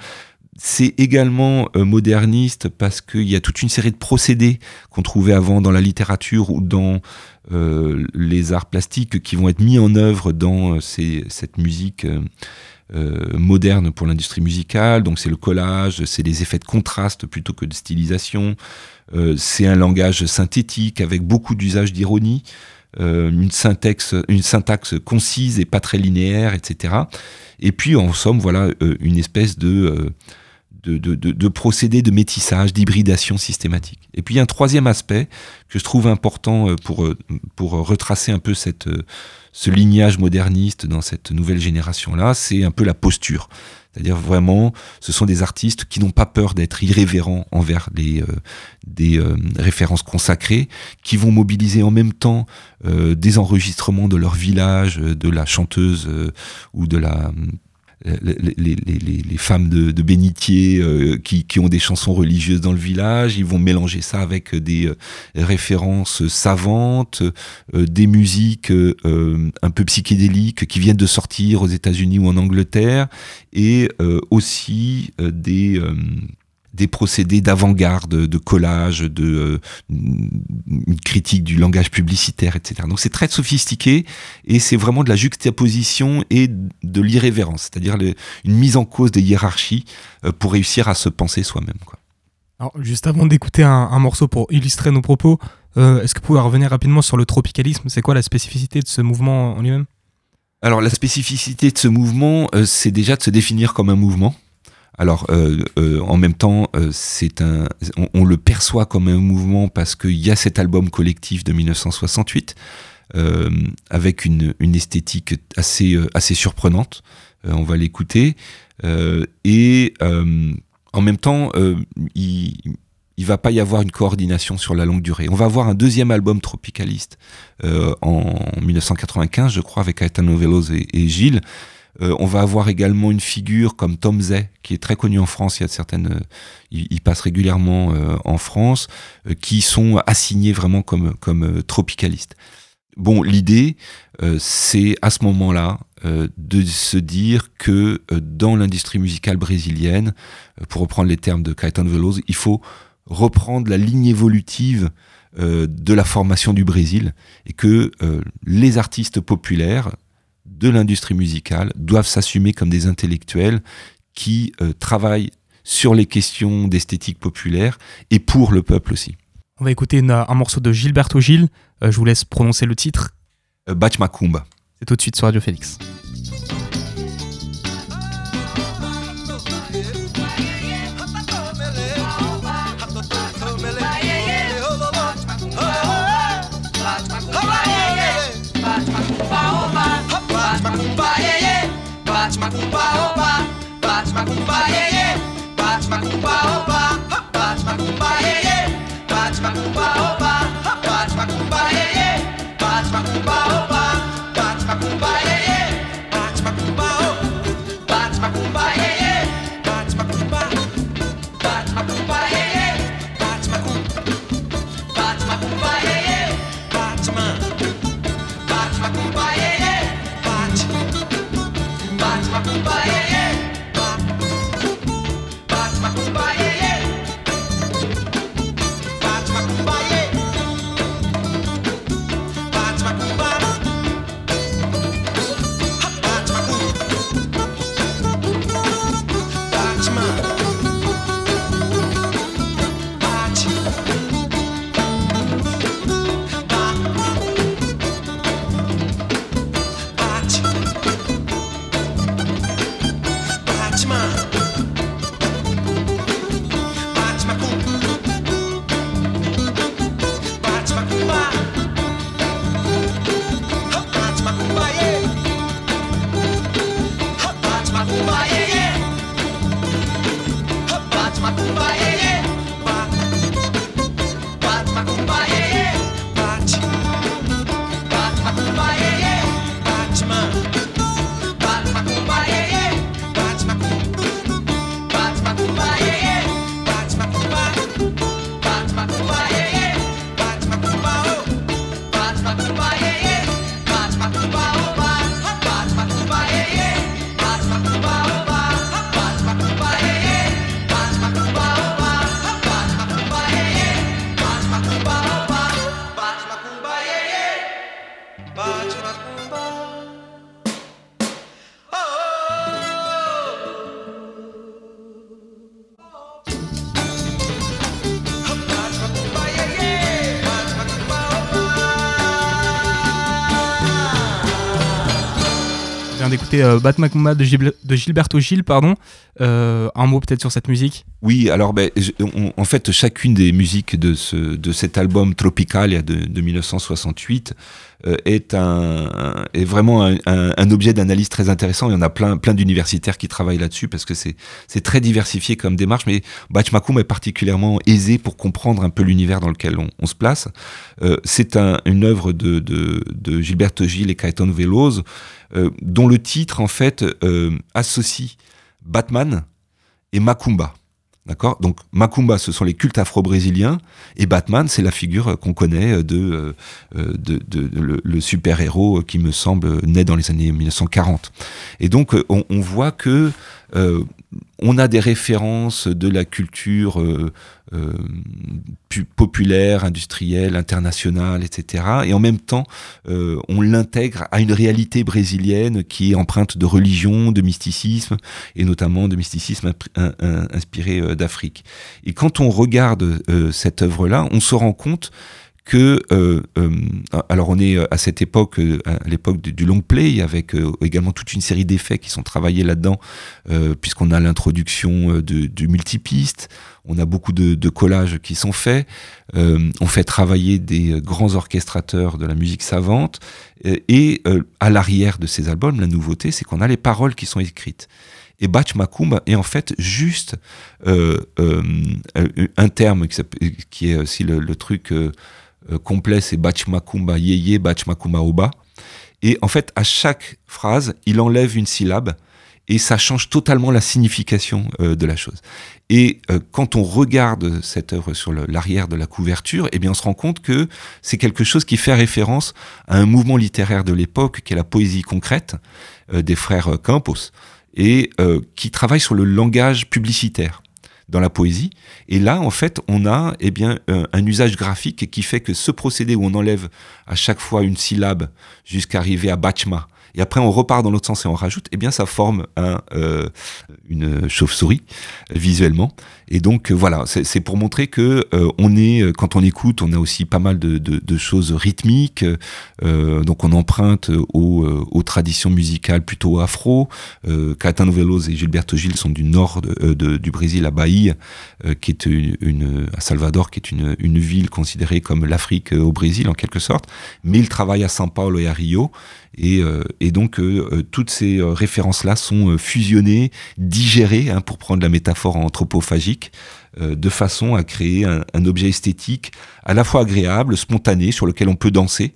c'est également moderniste parce qu'il y a toute une série de procédés qu'on trouvait avant dans la littérature ou dans euh, les arts plastiques qui vont être mis en œuvre dans euh, cette musique euh, moderne pour l'industrie musicale. Donc c'est le collage, c'est les effets de contraste plutôt que de stylisation. c'est un langage synthétique avec beaucoup d'usage d'ironie. une syntaxe concise et pas très linéaire, etc. Et puis en somme, voilà une espèce de de, de, procédés de métissage, d'hybridation systématique. Et puis il y a un troisième aspect que je trouve important euh, pour, euh, pour retracer un peu cette, euh, ce lignage moderniste dans cette nouvelle génération-là, c'est un peu la posture. C'est-à-dire vraiment, ce sont des artistes qui n'ont pas peur d'être irrévérents envers les, des références consacrées, qui vont mobiliser en même temps des enregistrements de leur village, de la chanteuse ou de la les, les, femmes de, de bénitier euh, qui, qui, ont des chansons religieuses dans le village, ils vont mélanger ça avec des euh, références savantes, euh, des musiques un peu psychédéliques qui viennent de sortir aux États-Unis ou en Angleterre, et aussi des des procédés d'avant-garde, de collage, de euh, critique du langage publicitaire, etc. Donc c'est très sophistiqué et c'est vraiment de la juxtaposition et de l'irrévérence, c'est-à-dire une mise en cause des hiérarchies euh, pour réussir à se penser soi-même. Alors, juste avant d'écouter un, morceau pour illustrer nos propos, euh, est-ce que vous pouvez revenir rapidement sur le tropicalisme? C'est quoi la spécificité de ce mouvement en lui-même? Alors la spécificité de ce mouvement, c'est déjà de se définir comme un mouvement Alors, en même temps, un, on, le perçoit comme un mouvement parce qu'il y a cet album collectif de 1968 avec une, une, esthétique assez, assez surprenante. on va l'écouter. et en même temps, il, il va pas y avoir une coordination sur la longue durée. On va avoir un deuxième album tropicaliste euh, en 1995, je crois, avec Aetano Veloz et, Gilles. Euh, on va avoir également une figure comme Tom Zay, qui est très connu en France. Il y a certaines, euh, il, passe régulièrement en France, qui sont assignés vraiment comme comme tropicalistes. Bon, l'idée, c'est à ce moment-là de se dire que dans l'industrie musicale brésilienne, pour reprendre les termes de Caetano Veloso, il faut reprendre la ligne évolutive euh, de la formation du Brésil et que euh, les artistes populaires de l'industrie musicale doivent s'assumer comme des intellectuels qui euh, travaillent sur les questions d'esthétique populaire et pour le peuple aussi. On va écouter un morceau de Gilberto Gil. je vous laisse prononcer le titre. Bach Macumba. C'est tout de suite sur Radio Félix. Cuba, yeah, yeah. Batman, Cuba, oh. Euh, Bat Macumba de, Gil- de Gilberto Gil, pardon. Euh, un mot peut-être sur cette musique? Oui, alors ben, en fait, chacune des musiques de, ce, de cet album Tropicalia de, de 1968 euh, est, un, est vraiment un, objet d'analyse très intéressant. Il y en a plein, plein d'universitaires qui travaillent là-dessus parce que c'est très diversifié comme démarche. Mais Bach Macumba est particulièrement aisé pour comprendre un peu l'univers dans lequel on, se place. Euh, c'est un- une œuvre de, de, de Gilberto Gil et Caetano Veloso euh, dont le titre, en fait, associe Batman et Macumba. D'accord? Donc Macumba, ce sont les cultes afro-brésiliens, et Batman, c'est la figure qu'on connaît de, euh, euh, de, le, super-héros qui me semble né dans les années 1940. Et donc euh, on, voit que on a des références de la culture euh, euh, pu- populaire, industrielle, internationale, etc. Et en même temps, euh, on l'intègre à une réalité brésilienne qui est empreinte de religion, de mysticisme, et notamment de mysticisme inspiré d'Afrique. Et quand on regarde cette œuvre-là, on se rend compte que, alors on est à cette époque, à l'époque du long play, avec également toute une série d'effets qui sont travaillés là-dedans, puisqu'on a l'introduction du multipiste, on a beaucoup de, collages qui sont faits, on fait travailler des grands orchestrateurs de la musique savante, et à l'arrière de ces albums, la nouveauté, c'est qu'on a les paroles qui sont écrites. Et Bach Macumba est en fait juste euh, euh, un terme qui, est aussi le, truc euh, complet, c'est Bach Macumba Yeye, Bach Macumba Oba. Et en fait, à chaque phrase, il enlève une syllabe et ça change totalement la signification de la chose. Et quand on regarde cette œuvre sur l'arrière de la couverture, eh bien on se rend compte que c'est quelque chose qui fait référence à un mouvement littéraire de l'époque, qui est la poésie concrète des frères Campos et euh, qui travaille sur le langage publicitaire dans la poésie. Et là, en fait, on a eh bien, un, usage graphique qui fait que ce procédé où on enlève à chaque fois une syllabe jusqu'à arriver à Bachma, et après on repart dans l'autre sens et on rajoute, eh bien ça forme un, euh, une chauve-souris visuellement. Et donc euh, voilà, c'est pour montrer que euh, on est, euh, quand on écoute, on a aussi pas mal de, de, de choses rythmiques. donc on emprunte aux, aux, traditions musicales plutôt afro. Caetano Veloso et Gilberto Gil sont du nord de, du Brésil, à Bahia, qui est une, à Salvador, qui est une, une ville considérée comme l'Afrique au Brésil en quelque sorte. Mais ils travaillent à São Paulo et à Rio. Et, et donc toutes ces références-là sont fusionnées, digérées, hein, pour prendre la métaphore anthropophagique euh, de façon à créer un, objet esthétique à la fois agréable, spontané, sur lequel on peut danser,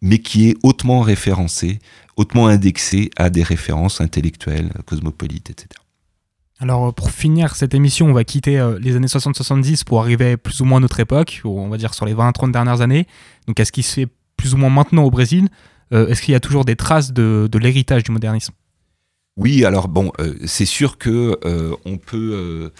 mais qui est hautement référencé, hautement indexé à des références intellectuelles, cosmopolites, etc. Alors pour finir cette émission, on va quitter euh, les années 60-70 pour arriver plus ou moins à notre époque, on va dire sur les 20-30 dernières années. Donc est-ce qui se fait plus ou moins maintenant au Brésil? euh, Est-ce qu'il y a toujours des traces de, l'héritage du modernisme? Oui, alors bon, c'est sûr que on peut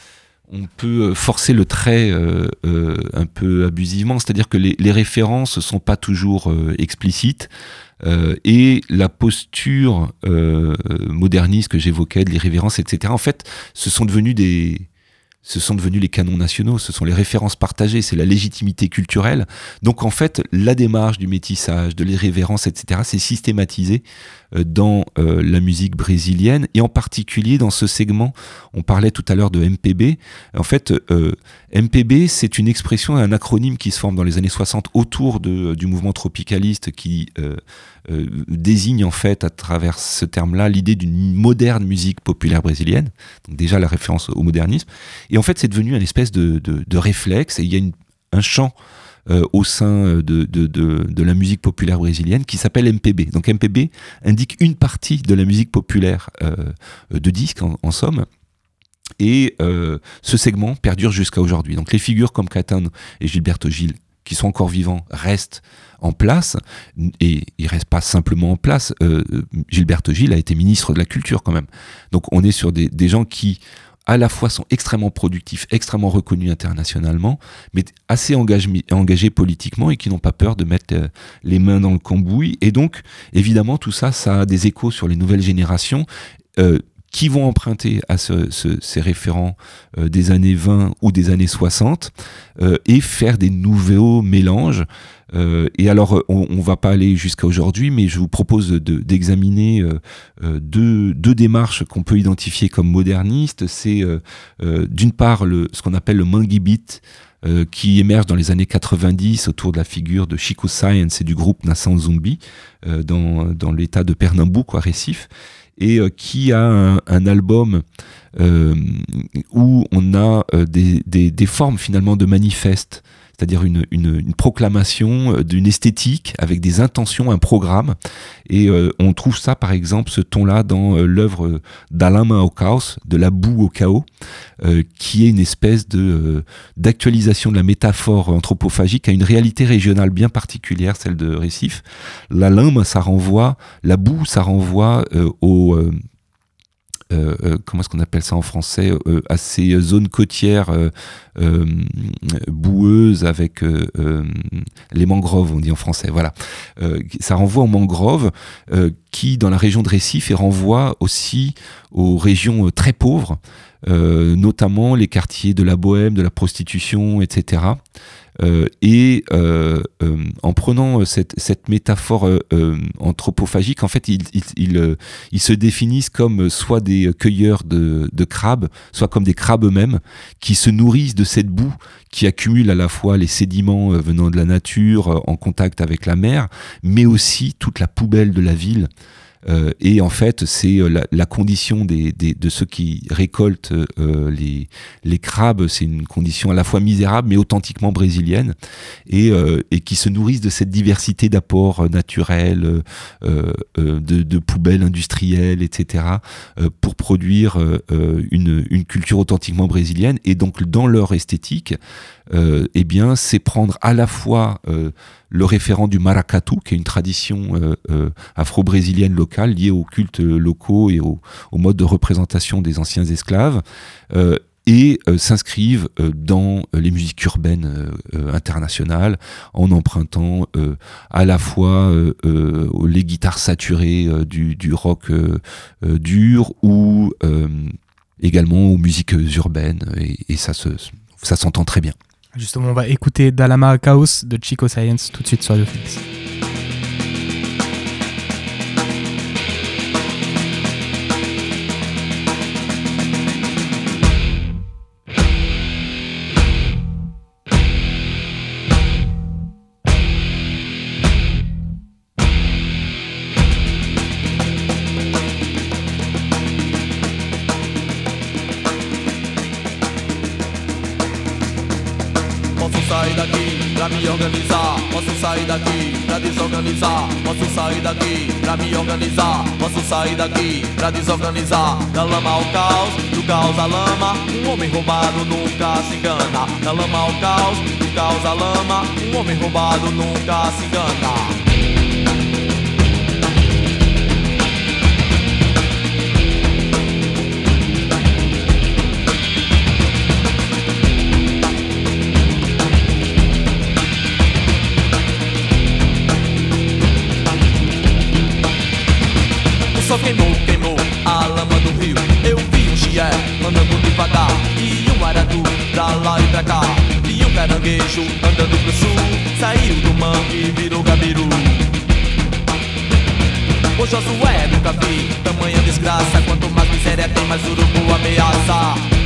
on peut euh, forcer le trait euh, euh, un peu abusivement, c'est-à-dire que les, références ne sont pas toujours explicites. et la posture moderniste que j'évoquais, de l'irrévérence, etc., en fait, ce sont devenus des, ce sont devenus les canons nationaux, ce sont les références partagées, c'est la légitimité culturelle. Donc en fait, la démarche du métissage, de l'irrévérence, etc., c'est systématisé dans euh, la musique brésilienne et en particulier dans ce segment. On parlait tout à l'heure de MPB. En fait, euh, MPB, c'est une expression, un acronyme qui se forme dans les années 60 autour de, du mouvement tropicaliste qui euh, désigne en fait à travers ce terme-là l'idée d'une moderne musique populaire brésilienne, donc déjà la référence au modernisme. Et en fait, c'est devenu une espèce de, réflexe et il y a un chant euh, au sein de, de, la musique populaire brésilienne qui s'appelle MPB. Donc MPB indique une partie de la musique populaire euh, de disque en, somme. Et ce segment perdure jusqu'à aujourd'hui. Donc les figures comme Caetano et Gilberto Gil, qui sont encore vivants, restent en place, et il reste pas simplement en place. Euh, Gilberto Gil a été ministre de la Culture quand même. Donc on est sur des, gens qui à la fois sont extrêmement productifs, extrêmement reconnus internationalement, mais assez engagés, politiquement et qui n'ont pas peur de mettre euh, les mains dans le cambouis. Et donc, évidemment, tout ça, ça a des échos sur les nouvelles générations. Euh, qui vont emprunter à ces référents euh, des années 20 ou des années 60 et faire des nouveaux mélanges euh, et alors, on, ne va pas aller jusqu'à aujourd'hui, mais je vous propose d'examiner euh, euh, deux, deux, démarches qu'on peut identifier comme modernistes. C'est d'une part le, ce qu'on appelle le mangi beat, qui émerge dans les années 90 autour de la figure de Chico Science et du groupe Nassan Zumbi dans, dans l'état de Pernambouc à Récif et qui a un, album où on a des, des, formes finalement de manifestes c'est-à-dire une, une, proclamation euh, d'une esthétique avec des intentions, un programme. Et euh, on trouve ça, par exemple, ce ton-là dans euh, l'œuvre d'Alain au chaos, de la boue au chaos, qui est une espèce de d'actualisation de la métaphore anthropophagique à une réalité régionale bien particulière, celle de Récif. La lame, ça renvoie, la boue, ça renvoie au comment est-ce qu'on appelle ça en français, euh, à ces zones côtières boueuses avec les mangroves, on dit en français. Voilà, ça renvoie aux mangroves qui, dans la région de Récif, et renvoie aussi aux régions très pauvres. Notamment les quartiers de la bohème, de la prostitution, etc. Euh, et euh, euh, en prenant cette, métaphore anthropophagique, en fait, ils, se définissent comme soit des cueilleurs de crabes, soit comme des crabes eux-mêmes, qui se nourrissent de cette boue qui accumule à la fois les sédiments venant de la nature en contact avec la mer, mais aussi toute la poubelle de la ville euh, et en fait, c'est euh, la, condition des, de ceux qui récoltent euh, les, crabes, c'est une condition à la fois misérable mais authentiquement brésilienne, et, qui se nourrissent de cette diversité d'apports naturels, de, de, poubelles industrielles, etc., pour produire une, une culture authentiquement brésilienne. Et donc, dans leur esthétique, eh bien, c'est prendre à la fois le référent du maracatu, qui est une tradition euh, euh, afro-brésilienne locale liée aux cultes locaux et au, mode de représentation des anciens esclaves, euh, et s'inscrivent dans les musiques urbaines internationales en empruntant à la fois les guitares saturées du, rock dur ou également aux musiques urbaines, et ça s'entend très bien. Justement, on va écouter Dalama Chaos de Chico Science tout de suite sur le Fix. sair daqui pra desorganizar. Da lama ao caos, do caos à lama. Um homem roubado nunca se engana. Da lama ao caos, do caos à lama. Um homem roubado nunca se engana queimou, queimou a lama do rio. Eu vi um chié andando devagar e um aratu pra lá e pra cá. E um caranguejo andando pro sul, saiu do mangue e virou gabiru. O Josué nunca vi tamanha desgraça. Quanto mais miséria tem, mais urubu ameaça.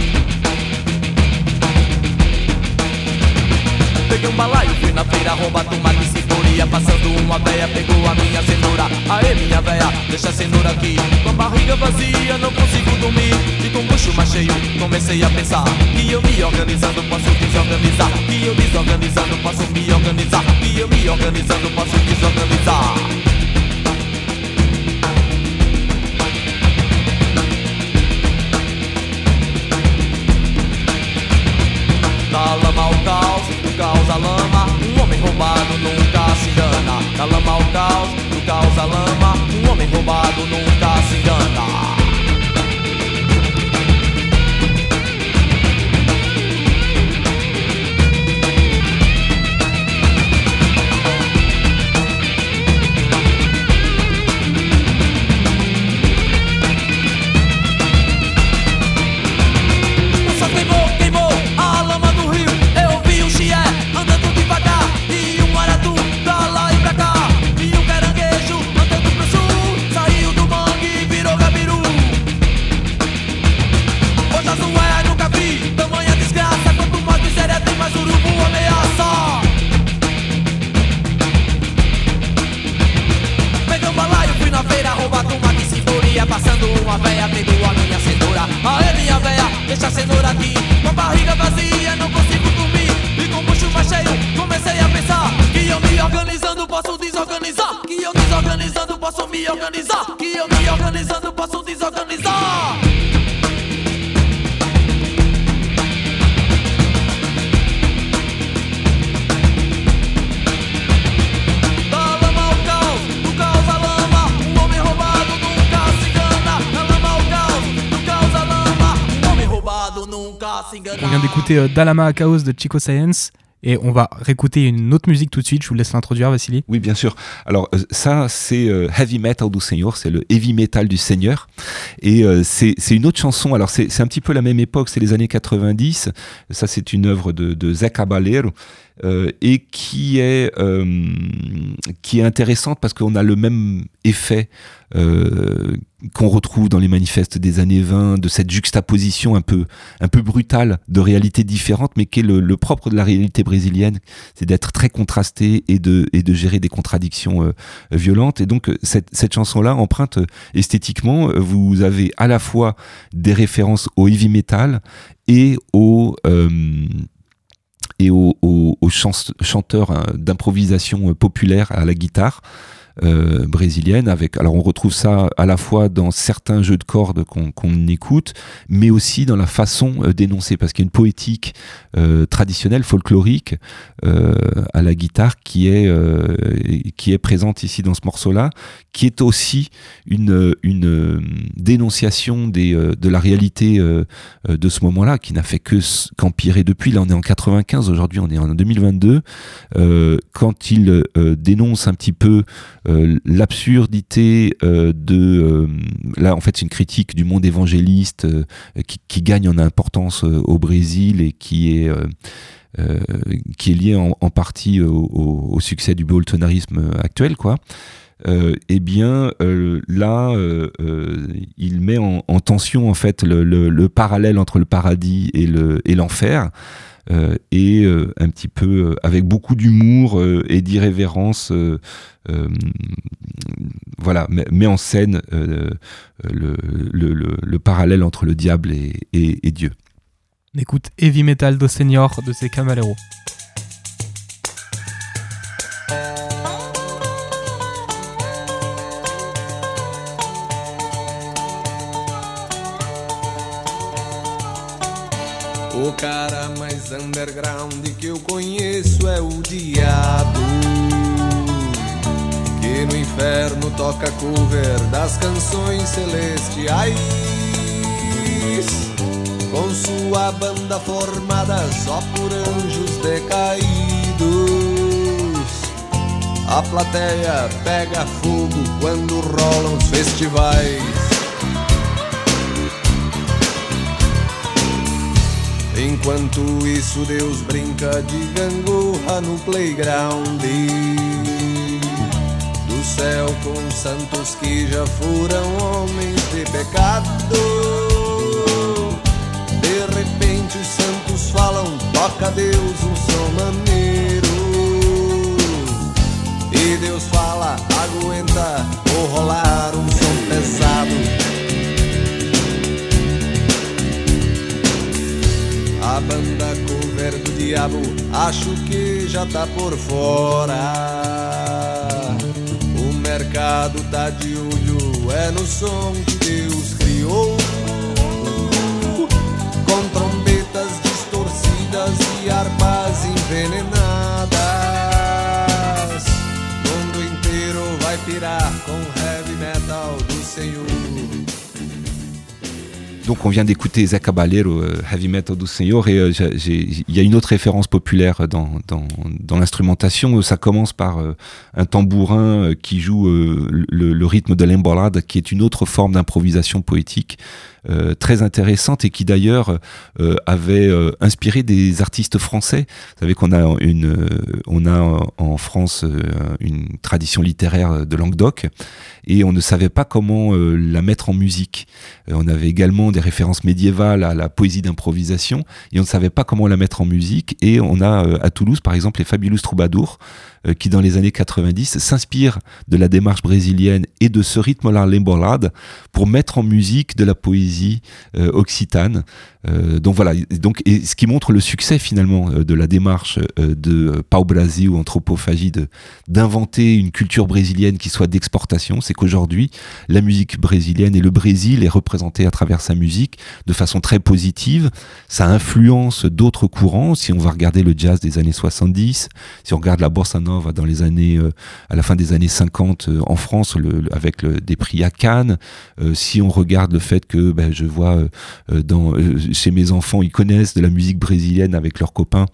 Peguei um balaio, fui na feira roubar tomate ceboria Passando uma véia, pegou a minha cenoura. Aê minha véia, deixa a cenoura aqui. Com a barriga vazia, não consigo dormir. E com o bucho mais cheio, comecei a pensar Que eu me organizando posso desorganizar. Que eu desorganizando posso me organizar. Que eu me organizando posso desorganizar. Da lama ao caos, à lama Um homem roubado nunca se engana. Da lama ao caos, do caos à lama Um homem roubado nunca se engana Euh, Dalama Chaos de Chico Science. Et on va réécouter une autre musique tout de suite. Je vous laisse l'introduire, Vassili. Oui, bien sûr. Alors, euh, ça, c'est euh, Heavy Metal du Seigneur, c'est le Heavy Metal du Seigneur. Et c'est une autre chanson. Alors, c'est un petit peu la même époque, c'est les années 90. Ça, c'est une œuvre de, de Zé Caballero. Et qui est, qui est intéressante parce qu'on a le même effet euh, qu'on retrouve dans les manifestes des années 20, de cette juxtaposition un peu, un peu brutale de réalités différentes, mais qui est le, propre de la réalité brésilienne, c'est d'être très contrasté et de, et de gérer des contradictions euh, violentes. Et donc cette, cette chanson-là emprunte euh, esthétiquement, vous avez à la fois des références au heavy metal et au et aux, chanteurs d'improvisation populaire à la guitare. Euh, brésilienne. Avec, alors on retrouve ça à la fois dans certains jeux de cordes qu'on écoute, mais aussi dans la façon euh, d'énoncer, parce qu'il y a une poétique euh, traditionnelle, folklorique, à la guitare qui est, qui est présente ici dans ce morceau-là, qui est aussi une, une dénonciation des, de la réalité de ce moment-là, qui n'a fait que qu'empirer depuis. Là, on est en 95, aujourd'hui on est en 2022. quand il dénonce un petit peu euh, l'absurdité euh, de euh, là en fait c'est une critique du monde évangéliste qui, gagne en importance au Brésil et qui est qui est lié en, partie au, succès du bolsonarisme actuel quoi. Eh bien là il met en, tension en fait le, le, parallèle entre le paradis et le et l'enfer. euh, et euh, un petit peu euh, avec beaucoup d'humour et d'irrévérence, voilà, met, en scène le, le, parallèle entre le diable et, et, et Dieu. On écoute Heavy Metal do Senior de ses Camalero. O cara mais underground que eu conheço é o diabo. Que no inferno toca cover das canções celestiais. Com sua banda formada só por anjos decaídos. A plateia pega fogo quando rolam os festivais. Enquanto isso, Deus brinca de gangorra no playground. Do céu com santos que já foram homens de pecado. De repente, os santos falam: toca Deus um som maneiro. E Deus fala: aguenta, cover do diabo, acho que já tá por fora. O mercado tá de olho, é no som que Deus criou. Com trombetas distorcidas e harpas envenenadas. O mundo inteiro vai pirar com heavy metal do Senhor. Donc on vient d'écouter Zé Caballero, euh, Heavy Metal du Senhor, et euh, il y a une autre référence populaire dans, dans, dans l'instrumentation. Ça commence par euh, un tambourin qui joue le, le, rythme de l'embolade, qui est une autre forme d'improvisation poétique. Euh, très intéressante et qui d'ailleurs euh, avait euh, inspiré des artistes français. Vous savez qu'on a une, on a en France une tradition littéraire de Languedoc et on ne savait pas comment la mettre en musique. on avait également des références médiévales à la poésie d'improvisation et on ne savait pas comment la mettre en musique. Et on a à Toulouse par exemple les Fabulous Troubadours euh, qui dans les années 90 s'inspire de la démarche brésilienne et de ce rythme-là, l'embolade, pour mettre en musique de la poésie euh, occitane. Euh, donc voilà, donc, et ce qui montre le succès finalement de la démarche de Pau Brasil, anthropophagie, d'inventer une culture brésilienne qui soit d'exportation, c'est qu'aujourd'hui, la musique brésilienne et le Brésil est représenté à travers sa musique de façon très positive. Ça influence d'autres courants. Si on va regarder le jazz des années 70, si on regarde la bossa nova, dans les années, euh, à la fin des années 50 euh, en France, le, avec le, des prix à Cannes. Euh, si on regarde le fait que ben, je vois dans, chez mes enfants, ils connaissent de la musique brésilienne avec leurs copains,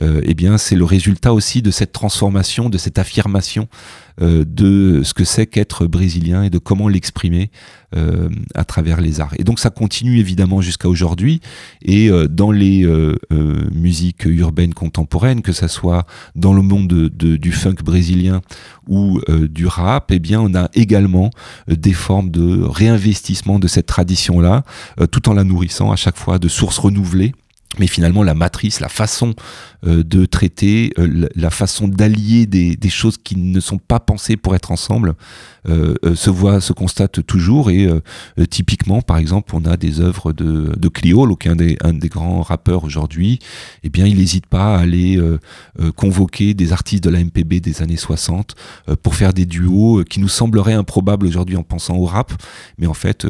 eh bien c'est le résultat aussi de cette transformation, de cette affirmation euh, de ce que c'est qu'être brésilien et de comment l'exprimer euh, à travers les arts. Et donc ça continue évidemment jusqu'à aujourd'hui. Et euh, dans les musiques urbaines contemporaines, que ça soit dans le monde du funk brésilien ou du rap, eh bien on a également des formes de réinvestissement de cette tradition-là, tout en la nourrissant à chaque fois de sources renouvelées mais finalement la matrice, la façon euh, de traiter, euh, la façon d'allier des, choses qui ne sont pas pensées pour être ensemble, euh, se voit, se constate toujours. Et typiquement, par exemple, on a des œuvres de, de Clio, des, un des grands rappeurs aujourd'hui. Eh bien, il n'hésite pas à aller convoquer des artistes de la MPB des années 60 pour faire des duos qui nous sembleraient improbables aujourd'hui en pensant au rap, mais en fait,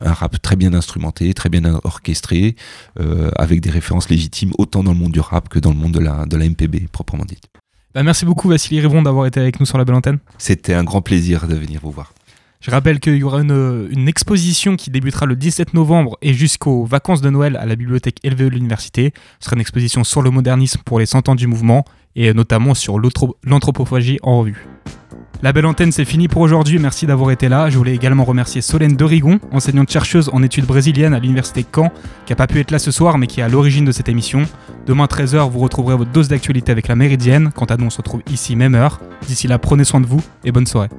un rap très bien instrumenté, très bien orchestré, avec des références légitimes autant dans le monde du rap que dans le monde de la, de la MPB proprement dite. Bah merci beaucoup Vassili Rivon d'avoir été avec nous sur la belle antenne. C'était un grand plaisir de venir vous voir. Je rappelle qu'il y aura une, une, exposition qui débutera le 17 novembre et jusqu'aux vacances de Noël à la bibliothèque LVE de l'université. Ce sera une exposition sur le modernisme pour les 100 ans du mouvement et notamment sur l'anthropophagie en revue. La belle antenne, c'est fini pour aujourd'hui. Merci d'avoir été là. Je voulais également remercier Solène Derigon, enseignante chercheuse en études brésiliennes à l'université Caen, qui n'a pas pu être là ce soir, mais qui est à l'origine de cette émission. Demain 13h, vous retrouverez votre dose d'actualité avec la Méridienne. Quant à nous, on se retrouve ici même heure. D'ici là, prenez soin de vous et bonne soirée.